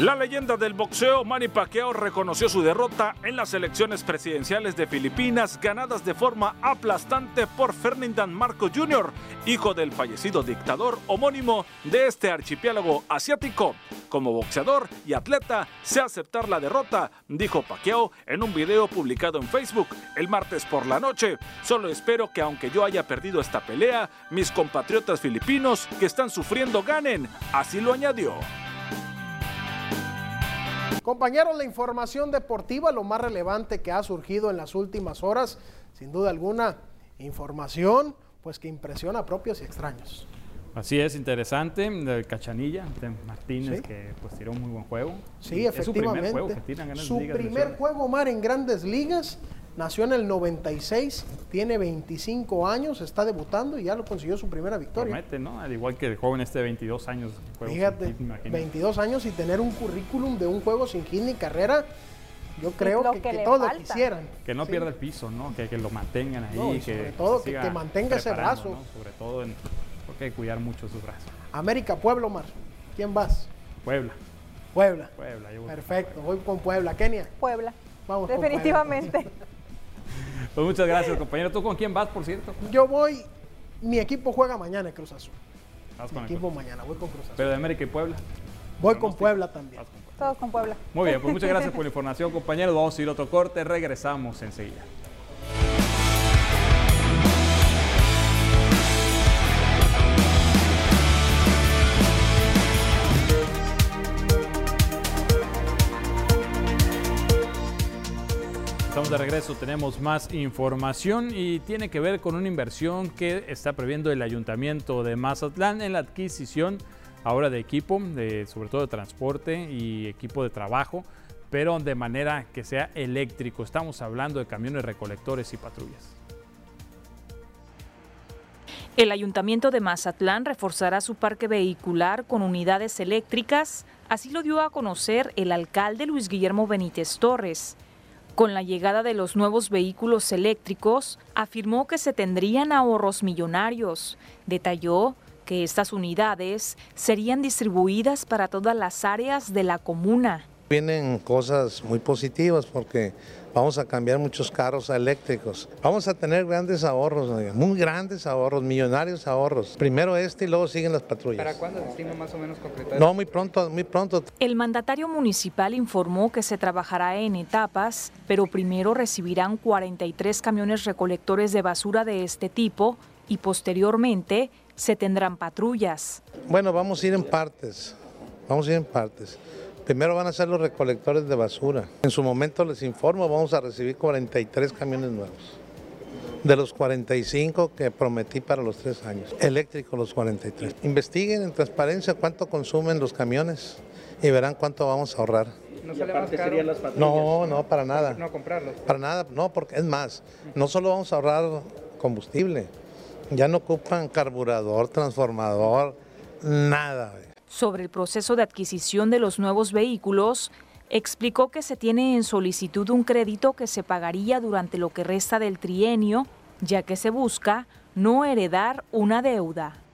La leyenda del boxeo Manny Pacquiao reconoció su derrota en las elecciones presidenciales de Filipinas ganadas de forma aplastante por Ferdinand Marcos Jr., hijo del fallecido dictador homónimo de este archipiélago asiático. Como boxeador y atleta, sé aceptar la derrota, dijo Pacquiao en un video publicado en Facebook el martes por la noche. Solo espero que aunque yo haya perdido esta pelea, mis compatriotas filipinos que están sufriendo ganen, así lo añadió. Compañeros, la información deportiva, lo más relevante que ha surgido en las últimas horas, sin duda alguna, información pues que impresiona a propios y extraños. Así es, interesante, el Cachanilla, Martínez, que pues tiró un muy buen juego. Sí, efectivamente. su primer juego que tira en grandes Su primer juego, Omar, en grandes ligas. Nació en el 96, tiene 25 años, está debutando y ya lo consiguió su primera victoria. Promete, ¿no? Al igual que el joven este de 22 años. Fíjate, 22 años y tener un currículum de un juego sin hit ni carrera, yo creo que, que, todos lo quisieran. Que no pierda el piso, ¿no? Que, lo mantengan ahí. sobre que todo, que, mantenga ese brazo. Sobre todo, en, porque hay que cuidar mucho sus brazos. América, Pueblo, Mar. ¿Quién vas? Puebla. Puebla. Puebla, Perfecto, voy con Puebla. Kenia. Puebla. Vamos Definitivamente. pues muchas gracias, compañero. ¿Tú con quién vas, por cierto? Yo voy, mi equipo juega mañana en Cruz Azul. Vas mi equipo mañana, voy con Cruz Azul. Pero de América y Puebla. Voy con Puebla también. Todos con Puebla. Muy bien, pues muchas gracias por la información, compañeros. Vamos a ir a otro corte, regresamos enseguida. Regreso, tenemos más información y tiene que ver con una inversión que está previendo el Ayuntamiento de Mazatlán en la adquisición ahora de equipo, sobre todo de transporte y equipo de trabajo, pero de manera que sea eléctrico. Estamos hablando de camiones recolectores y patrullas. El Ayuntamiento de Mazatlán reforzará su parque vehicular con unidades eléctricas, así lo dio a conocer el alcalde Luis Guillermo Benítez Torres. Con la llegada de los nuevos vehículos eléctricos, afirmó que se tendrían ahorros millonarios. Detalló que estas unidades serían distribuidas para todas las áreas de la comuna. Vienen cosas muy positivas porque vamos a cambiar muchos carros a eléctricos. Vamos a tener grandes ahorros, muy grandes ahorros, millonarios ahorros. Primero este y luego siguen las patrullas. ¿Para cuándo se estima más o menos concretar? No, muy pronto, muy pronto. El mandatario municipal informó que se trabajará en etapas, pero primero recibirán 43 camiones recolectores de basura de este tipo y posteriormente se tendrán patrullas. Bueno, vamos a ir en partes, vamos a ir en partes. Primero van a ser los recolectores de basura. En su momento les informo, vamos a recibir 43 camiones nuevos. De los 45 que prometí para los tres años. Eléctricos los 43. Investiguen en transparencia cuánto consumen los camiones y verán cuánto vamos a ahorrar. ¿No sale más caro? Las no, no, para nada. No comprarlos. Para nada, no, porque es más, no solo vamos a ahorrar combustible, ya no ocupan carburador, transformador, nada sobre el proceso de adquisición de los nuevos vehículos, explicó que se tiene en solicitud un crédito que se pagaría durante lo que resta del trienio, ya que se busca no heredar una deuda.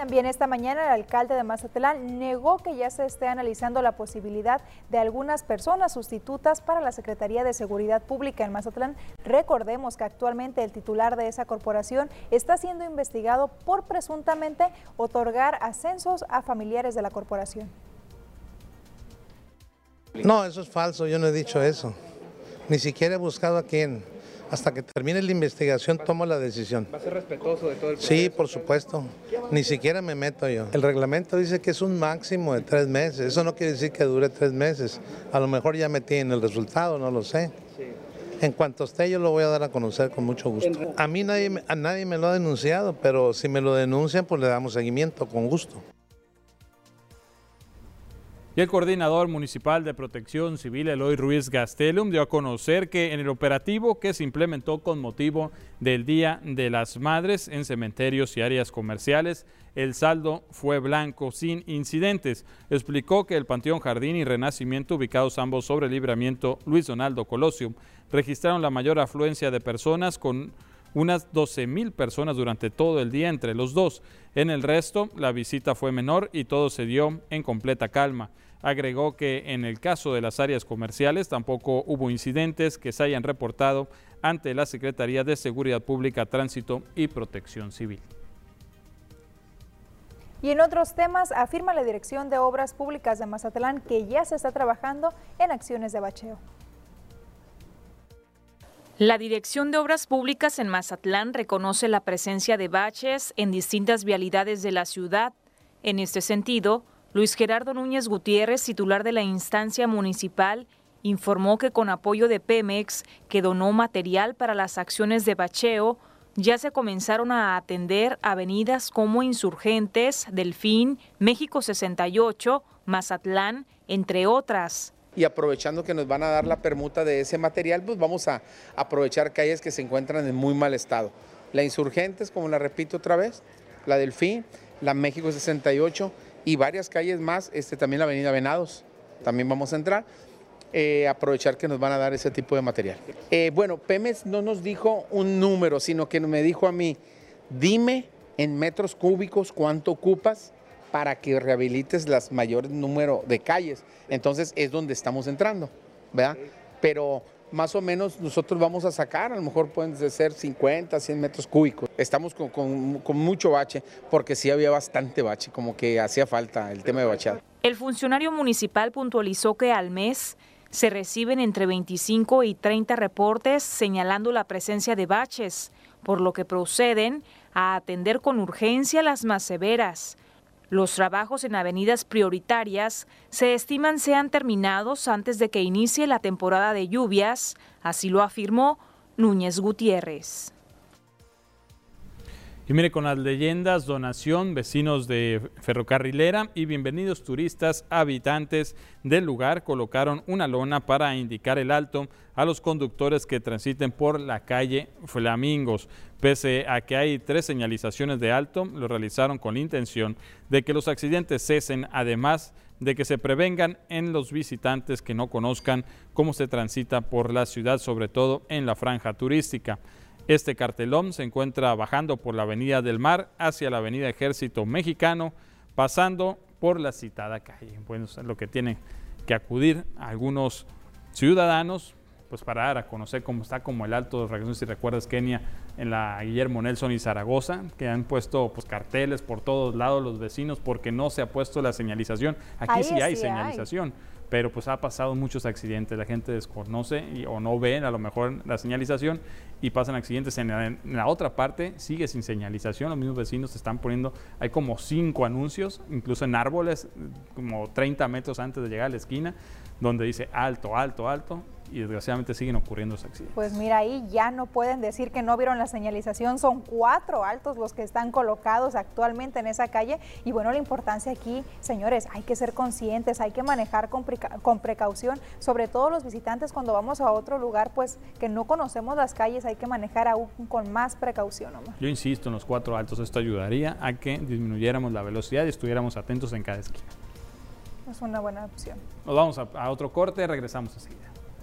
También esta mañana el alcalde de Mazatlán negó que ya se esté analizando la posibilidad de algunas personas sustitutas para la Secretaría de Seguridad Pública en Mazatlán. Recordemos que actualmente el titular de esa corporación está siendo investigado por presuntamente otorgar ascensos a familiares de la corporación. No, eso es falso, yo no he dicho eso. Ni siquiera he buscado a quién hasta que termine la investigación tomo la decisión. ¿Va a ser respetuoso de todo el proceso? Sí, por supuesto. Ni siquiera me meto yo. El reglamento dice que es un máximo de tres meses. Eso no quiere decir que dure tres meses. A lo mejor ya metí en el resultado, no lo sé. En cuanto esté, yo lo voy a dar a conocer con mucho gusto. A mí nadie, a nadie me lo ha denunciado, pero si me lo denuncian, pues le damos seguimiento con gusto. El coordinador municipal de protección civil, Eloy Ruiz Gastelum, dio a conocer que en el operativo que se implementó con motivo del Día de las Madres en cementerios y áreas comerciales, el saldo fue blanco, sin incidentes. Explicó que el Panteón Jardín y Renacimiento, ubicados ambos sobre el libramiento Luis Donaldo Colosio, registraron la mayor afluencia de personas con unas 12 mil personas durante todo el día entre los dos. En el resto, la visita fue menor y todo se dio en completa calma. Agregó que en el caso de las áreas comerciales tampoco hubo incidentes que se hayan reportado ante la Secretaría de Seguridad Pública, Tránsito y Protección Civil. Y en otros temas, afirma la Dirección de Obras Públicas de Mazatlán que ya se está trabajando en acciones de bacheo. La Dirección de Obras Públicas en Mazatlán reconoce la presencia de baches en distintas vialidades de la ciudad. En este sentido, Luis Gerardo Núñez Gutiérrez, titular de la instancia municipal, informó que con apoyo de Pemex, que donó material para las acciones de bacheo, ya se comenzaron a atender avenidas como Insurgentes, Delfín, México 68, Mazatlán, entre otras. Y aprovechando que nos van a dar la permuta de ese material, pues vamos a aprovechar calles que se encuentran en muy mal estado. La Insurgentes, como la repito otra vez, la Delfín, la México 68 y varias calles más, este, también la Avenida Venados, también vamos a entrar. Eh, aprovechar que nos van a dar ese tipo de material. Eh, bueno, Pemex no nos dijo un número, sino que me dijo a mí, dime en metros cúbicos cuánto ocupas para que rehabilites las mayores número de calles. Entonces es donde estamos entrando, ¿verdad? Pero más o menos nosotros vamos a sacar, a lo mejor pueden ser 50, 100 metros cúbicos. Estamos con, con mucho bache, porque sí había bastante bache, como que hacía falta el tema de bacheado. El funcionario municipal puntualizó que al mes se reciben entre 25 y 30 reportes señalando la presencia de baches, por lo que proceden a atender con urgencia las más severas. Los trabajos en avenidas prioritarias se estiman sean terminados antes de que inicie la temporada de lluvias, así lo afirmó Núñez Gutiérrez. Y mire, con las leyendas, donación, vecinos de Ferrocarrilera y bienvenidos turistas, habitantes del lugar colocaron una lona para indicar el alto a los conductores que transiten por la calle Flamingos. Pese a que hay tres señalizaciones de alto, lo realizaron con la intención de que los accidentes cesen, además de que se prevengan en los visitantes que no conozcan cómo se transita por la ciudad, sobre todo en la franja turística. Este cartelón se encuentra bajando por la Avenida del Mar hacia la Avenida Ejército Mexicano, pasando por la citada calle. Bueno, es lo que tienen que acudir algunos ciudadanos pues para dar a conocer cómo está como el alto de si recuerdas Kenia en la Guillermo Nelson y Zaragoza, que han puesto pues carteles por todos lados los vecinos porque no se ha puesto la señalización. Aquí sí hay señalización pero pues ha pasado muchos accidentes, la gente desconoce o no ven a lo mejor la señalización y pasan accidentes. En la, otra parte sigue sin señalización, los mismos vecinos están poniendo, hay como cinco anuncios, incluso en árboles, como 30 metros antes de llegar a la esquina, donde dice alto, alto, alto, y desgraciadamente siguen ocurriendo esos accidentes. Pues mira, ahí ya no pueden decir que no vieron la señalización, son cuatro altos los que están colocados actualmente en esa calle y bueno, la importancia aquí, señores, hay que ser conscientes, hay que manejar con, con precaución, sobre todo los visitantes cuando vamos a otro lugar, pues que no conocemos las calles, hay que manejar aún con más precaución. Omar. Yo insisto en los cuatro altos, esto ayudaría a que disminuyéramos la velocidad y estuviéramos atentos en cada esquina. Es una buena opción. Nos vamos a, a otro corte, regresamos enseguida.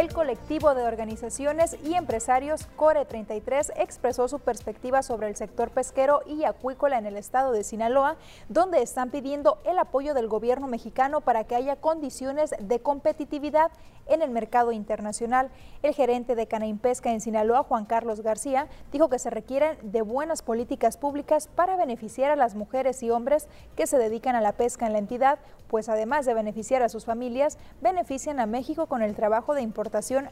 El colectivo de organizaciones y empresarios Core 33 expresó su perspectiva sobre el sector pesquero y acuícola en el estado de Sinaloa, donde están pidiendo el apoyo del gobierno mexicano para que haya condiciones de competitividad en el mercado internacional. El gerente de Canaín Pesca en Sinaloa, Juan Carlos García, dijo que se requieren de buenas políticas públicas para beneficiar a las mujeres y hombres que se dedican a la pesca en la entidad, pues además de beneficiar a sus familias, benefician a México con el trabajo de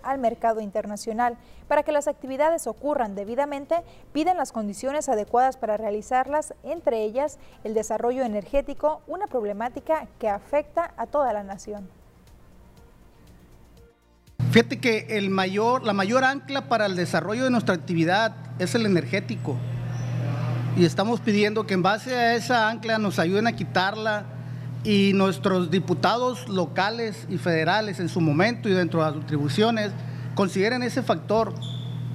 al mercado internacional. Para que las actividades ocurran debidamente, piden las condiciones adecuadas para realizarlas, entre ellas el desarrollo energético, una problemática que afecta a toda la nación. Fíjate que el mayor, la mayor ancla para el desarrollo de nuestra actividad es el energético. Y estamos pidiendo que en base a esa ancla nos ayuden a quitarla y nuestros diputados locales y federales en su momento y dentro de las atribuciones consideren ese factor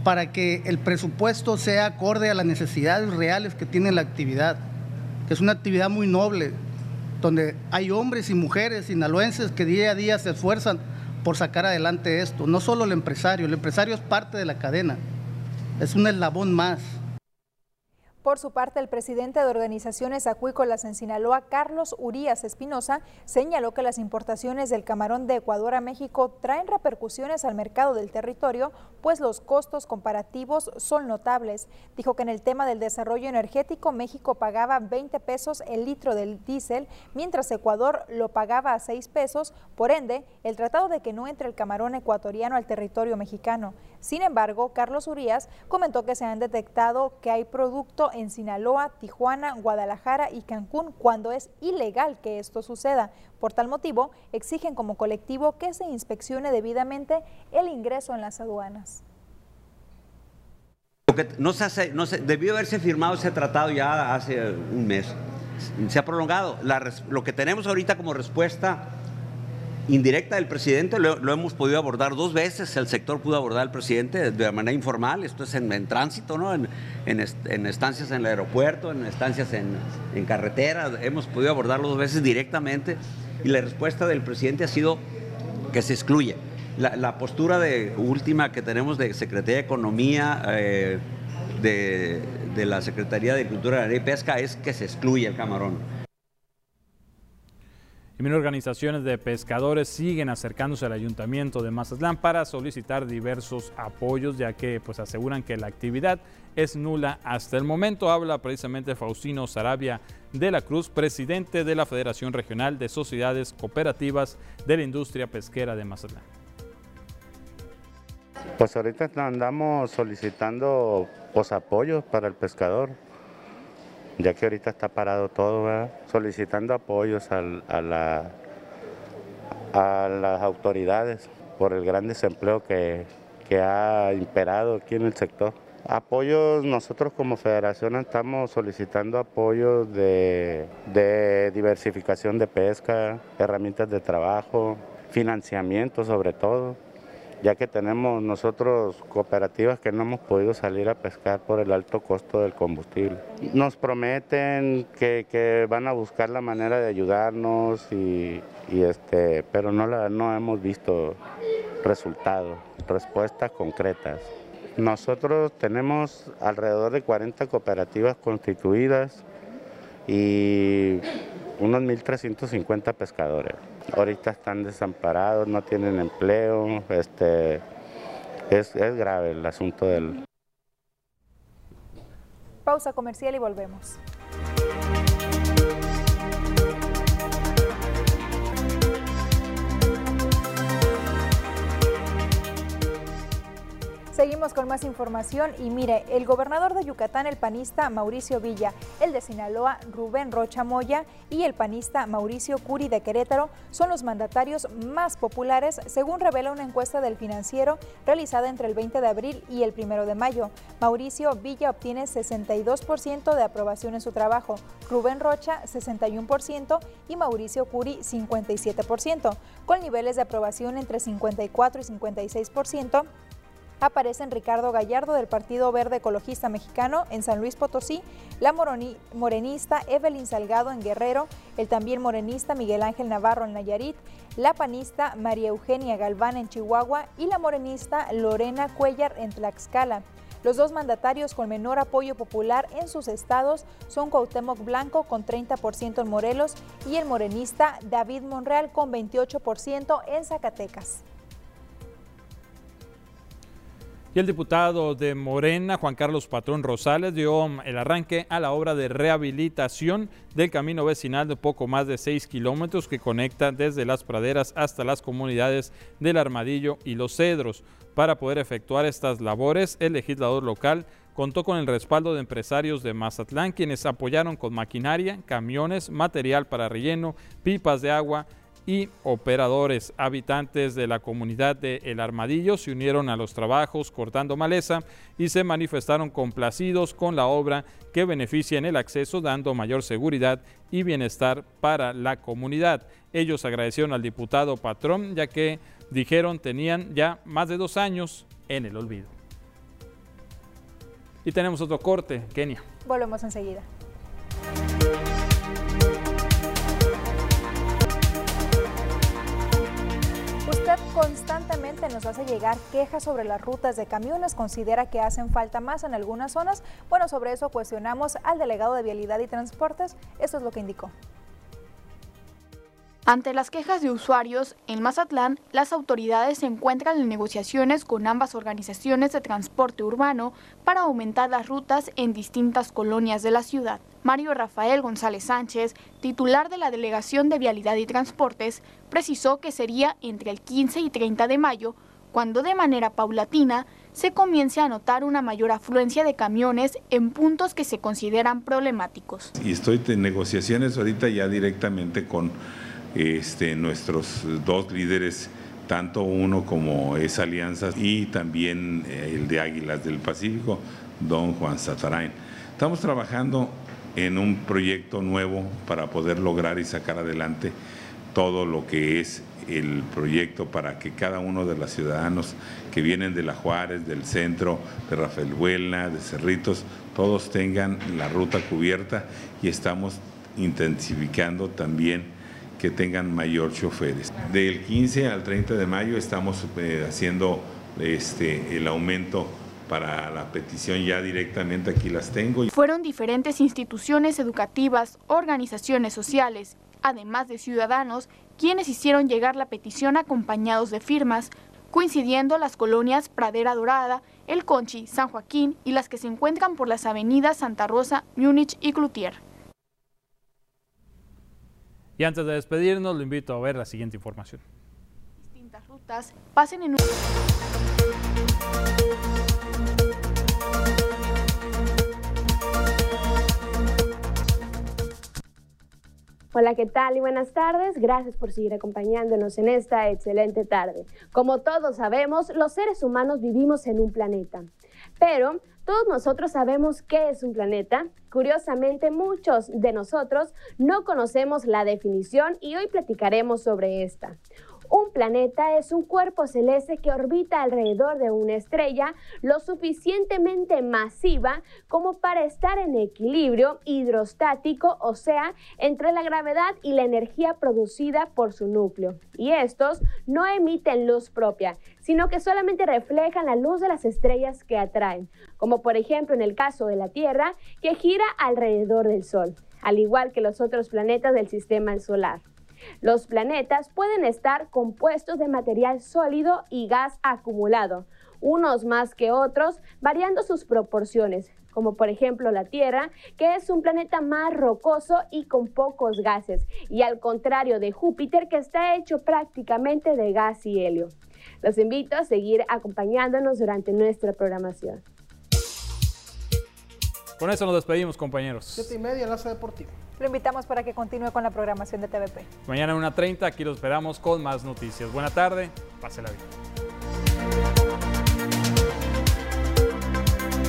para que el presupuesto sea acorde a las necesidades reales que tiene la actividad, que es una actividad muy noble, donde hay hombres y mujeres sinaloenses que día a día se esfuerzan por sacar adelante esto. No solo el empresario, el empresario es parte de la cadena, es un eslabón más. Por su parte, el presidente de organizaciones acuícolas en Sinaloa, Carlos Urías Espinosa, señaló que las importaciones del camarón de Ecuador a México traen repercusiones al mercado del territorio, pues los costos comparativos son notables. Dijo que en el tema del desarrollo energético, México pagaba 20 pesos el litro del diésel, mientras Ecuador lo pagaba a 6 pesos. Por ende, el tratado de que no entre el camarón ecuatoriano al territorio mexicano. Sin embargo, Carlos Urías comentó que se han detectado que hay producto en Sinaloa, Tijuana, Guadalajara y Cancún cuando es ilegal que esto suceda. Por tal motivo, exigen como colectivo que se inspeccione debidamente el ingreso en las aduanas. No se hace, no debió haberse firmado ese tratado ya hace un mes. Se ha prolongado. lo que tenemos ahorita como respuesta indirecta del presidente lo, hemos podido abordar dos veces. El sector pudo abordar al presidente de manera informal, esto es en, tránsito, ¿no? En, estancias en el aeropuerto, en estancias en, carretera. Hemos podido abordarlo dos veces directamente y la respuesta del presidente ha sido que se excluye. La, postura de, última que tenemos de Secretaría de Economía, eh, de, de la Secretaría de Cultura y Pesca es que se excluye el camarón. Y organizaciones de pescadores siguen acercándose al ayuntamiento de Mazatlán para solicitar diversos apoyos, ya que pues aseguran que la actividad es nula hasta el momento. Habla precisamente Faustino Sarabia de la Cruz, presidente de la Federación Regional de Sociedades Cooperativas de la Industria Pesquera de Mazatlán. Pues ahorita andamos solicitando pues, apoyos para el pescador ya que ahorita está parado todo, solicitando apoyos a, la, a las autoridades por el gran desempleo que, ha imperado aquí en el sector. Apoyos, nosotros como federación estamos solicitando apoyos de, de diversificación de pesca, herramientas de trabajo, financiamiento sobre todo ya que tenemos nosotros cooperativas que no hemos podido salir a pescar por el alto costo del combustible. Nos prometen que, van a buscar la manera de ayudarnos, y, este, pero no, la, no hemos visto resultados, respuestas concretas. Nosotros tenemos alrededor de 40 cooperativas constituidas y unos 1.350 pescadores. Ahorita están desamparados, no tienen empleo, este, es, es grave el asunto del... Pausa comercial y volvemos. Seguimos con más información y mire, el gobernador de Yucatán, el panista Mauricio Villa, el de Sinaloa, Rubén Rocha Moya y el panista Mauricio Curi de Querétaro son los mandatarios más populares, según revela una encuesta del financiero realizada entre el 20 de abril y el 1 de mayo. Mauricio Villa obtiene 62% de aprobación en su trabajo, Rubén Rocha 61% y Mauricio Curi 57%, con niveles de aprobación entre 54 y 56% aparecen Ricardo Gallardo del Partido Verde Ecologista Mexicano en San Luis Potosí, la morenista Evelyn Salgado en Guerrero, el también morenista Miguel Ángel Navarro en Nayarit, la panista María Eugenia Galván en Chihuahua y la morenista Lorena Cuellar en Tlaxcala. Los dos mandatarios con menor apoyo popular en sus estados son Cuauhtémoc Blanco con 30% en Morelos y el morenista David Monreal con 28% en Zacatecas. Y el diputado de Morena, Juan Carlos Patrón Rosales, dio el arranque a la obra de rehabilitación del camino vecinal de poco más de 6 kilómetros que conecta desde las praderas hasta las comunidades del Armadillo y Los Cedros. Para poder efectuar estas labores, el legislador local contó con el respaldo de empresarios de Mazatlán, quienes apoyaron con maquinaria, camiones, material para relleno, pipas de agua, y operadores. Habitantes de la comunidad de El Armadillo se unieron a los trabajos cortando maleza y se manifestaron complacidos con la obra que beneficia en el acceso dando mayor seguridad y bienestar para la comunidad. Ellos agradecieron al diputado patrón ya que dijeron tenían ya más de dos años en el olvido. Y tenemos otro corte, Kenia. Volvemos enseguida. Constantemente nos hace llegar quejas sobre las rutas de camiones, considera que hacen falta más en algunas zonas. Bueno, sobre eso cuestionamos al delegado de Vialidad y Transportes. Esto es lo que indicó. Ante las quejas de usuarios, en Mazatlán, las autoridades se encuentran en negociaciones con ambas organizaciones de transporte urbano para aumentar las rutas en distintas colonias de la ciudad. Mario Rafael González Sánchez, titular de la Delegación de Vialidad y Transportes, precisó que sería entre el 15 y 30 de mayo cuando de manera paulatina se comience a notar una mayor afluencia de camiones en puntos que se consideran problemáticos. Y estoy en negociaciones ahorita ya directamente con este, nuestros dos líderes, tanto uno como es Alianzas y también eh, el de Águilas del Pacífico, don Juan Satarain. Estamos trabajando en un proyecto nuevo para poder lograr y sacar adelante todo lo que es el proyecto para que cada uno de los ciudadanos que vienen de La Juárez, del centro, de Rafael Buena, de Cerritos, todos tengan la ruta cubierta y estamos intensificando también que tengan mayor choferes. Del 15 al 30 de mayo estamos eh, haciendo este, el aumento para la petición ya directamente aquí las tengo. Fueron diferentes instituciones educativas, organizaciones sociales, además de ciudadanos, quienes hicieron llegar la petición acompañados de firmas, coincidiendo las colonias Pradera Dorada, El Conchi, San Joaquín y las que se encuentran por las avenidas Santa Rosa, Múnich y Cloutier. Y antes de despedirnos, lo invito a ver la siguiente información. Distintas rutas pasen en un... Hola, ¿qué tal y buenas tardes? Gracias por seguir acompañándonos en esta excelente tarde. Como todos sabemos, los seres humanos vivimos en un planeta, pero todos nosotros sabemos qué es un planeta. Curiosamente, muchos de nosotros no conocemos la definición y hoy platicaremos sobre esta. Un planeta es un cuerpo celeste que orbita alrededor de una estrella lo suficientemente masiva como para estar en equilibrio hidrostático, o sea, entre la gravedad y la energía producida por su núcleo. Y estos no emiten luz propia, sino que solamente reflejan la luz de las estrellas que atraen, como por ejemplo en el caso de la Tierra, que gira alrededor del Sol, al igual que los otros planetas del sistema solar. Los planetas pueden estar compuestos de material sólido y gas acumulado, unos más que otros, variando sus proporciones, como por ejemplo la Tierra, que es un planeta más rocoso y con pocos gases, y al contrario de Júpiter, que está hecho prácticamente de gas y helio. Los invito a seguir acompañándonos durante nuestra programación. Con eso nos despedimos, compañeros. Siete y media, Enlace Deportivo. Lo invitamos para que continúe con la programación de TVP. Mañana a 1.30, aquí lo esperamos con más noticias. Buena tarde, pásela bien.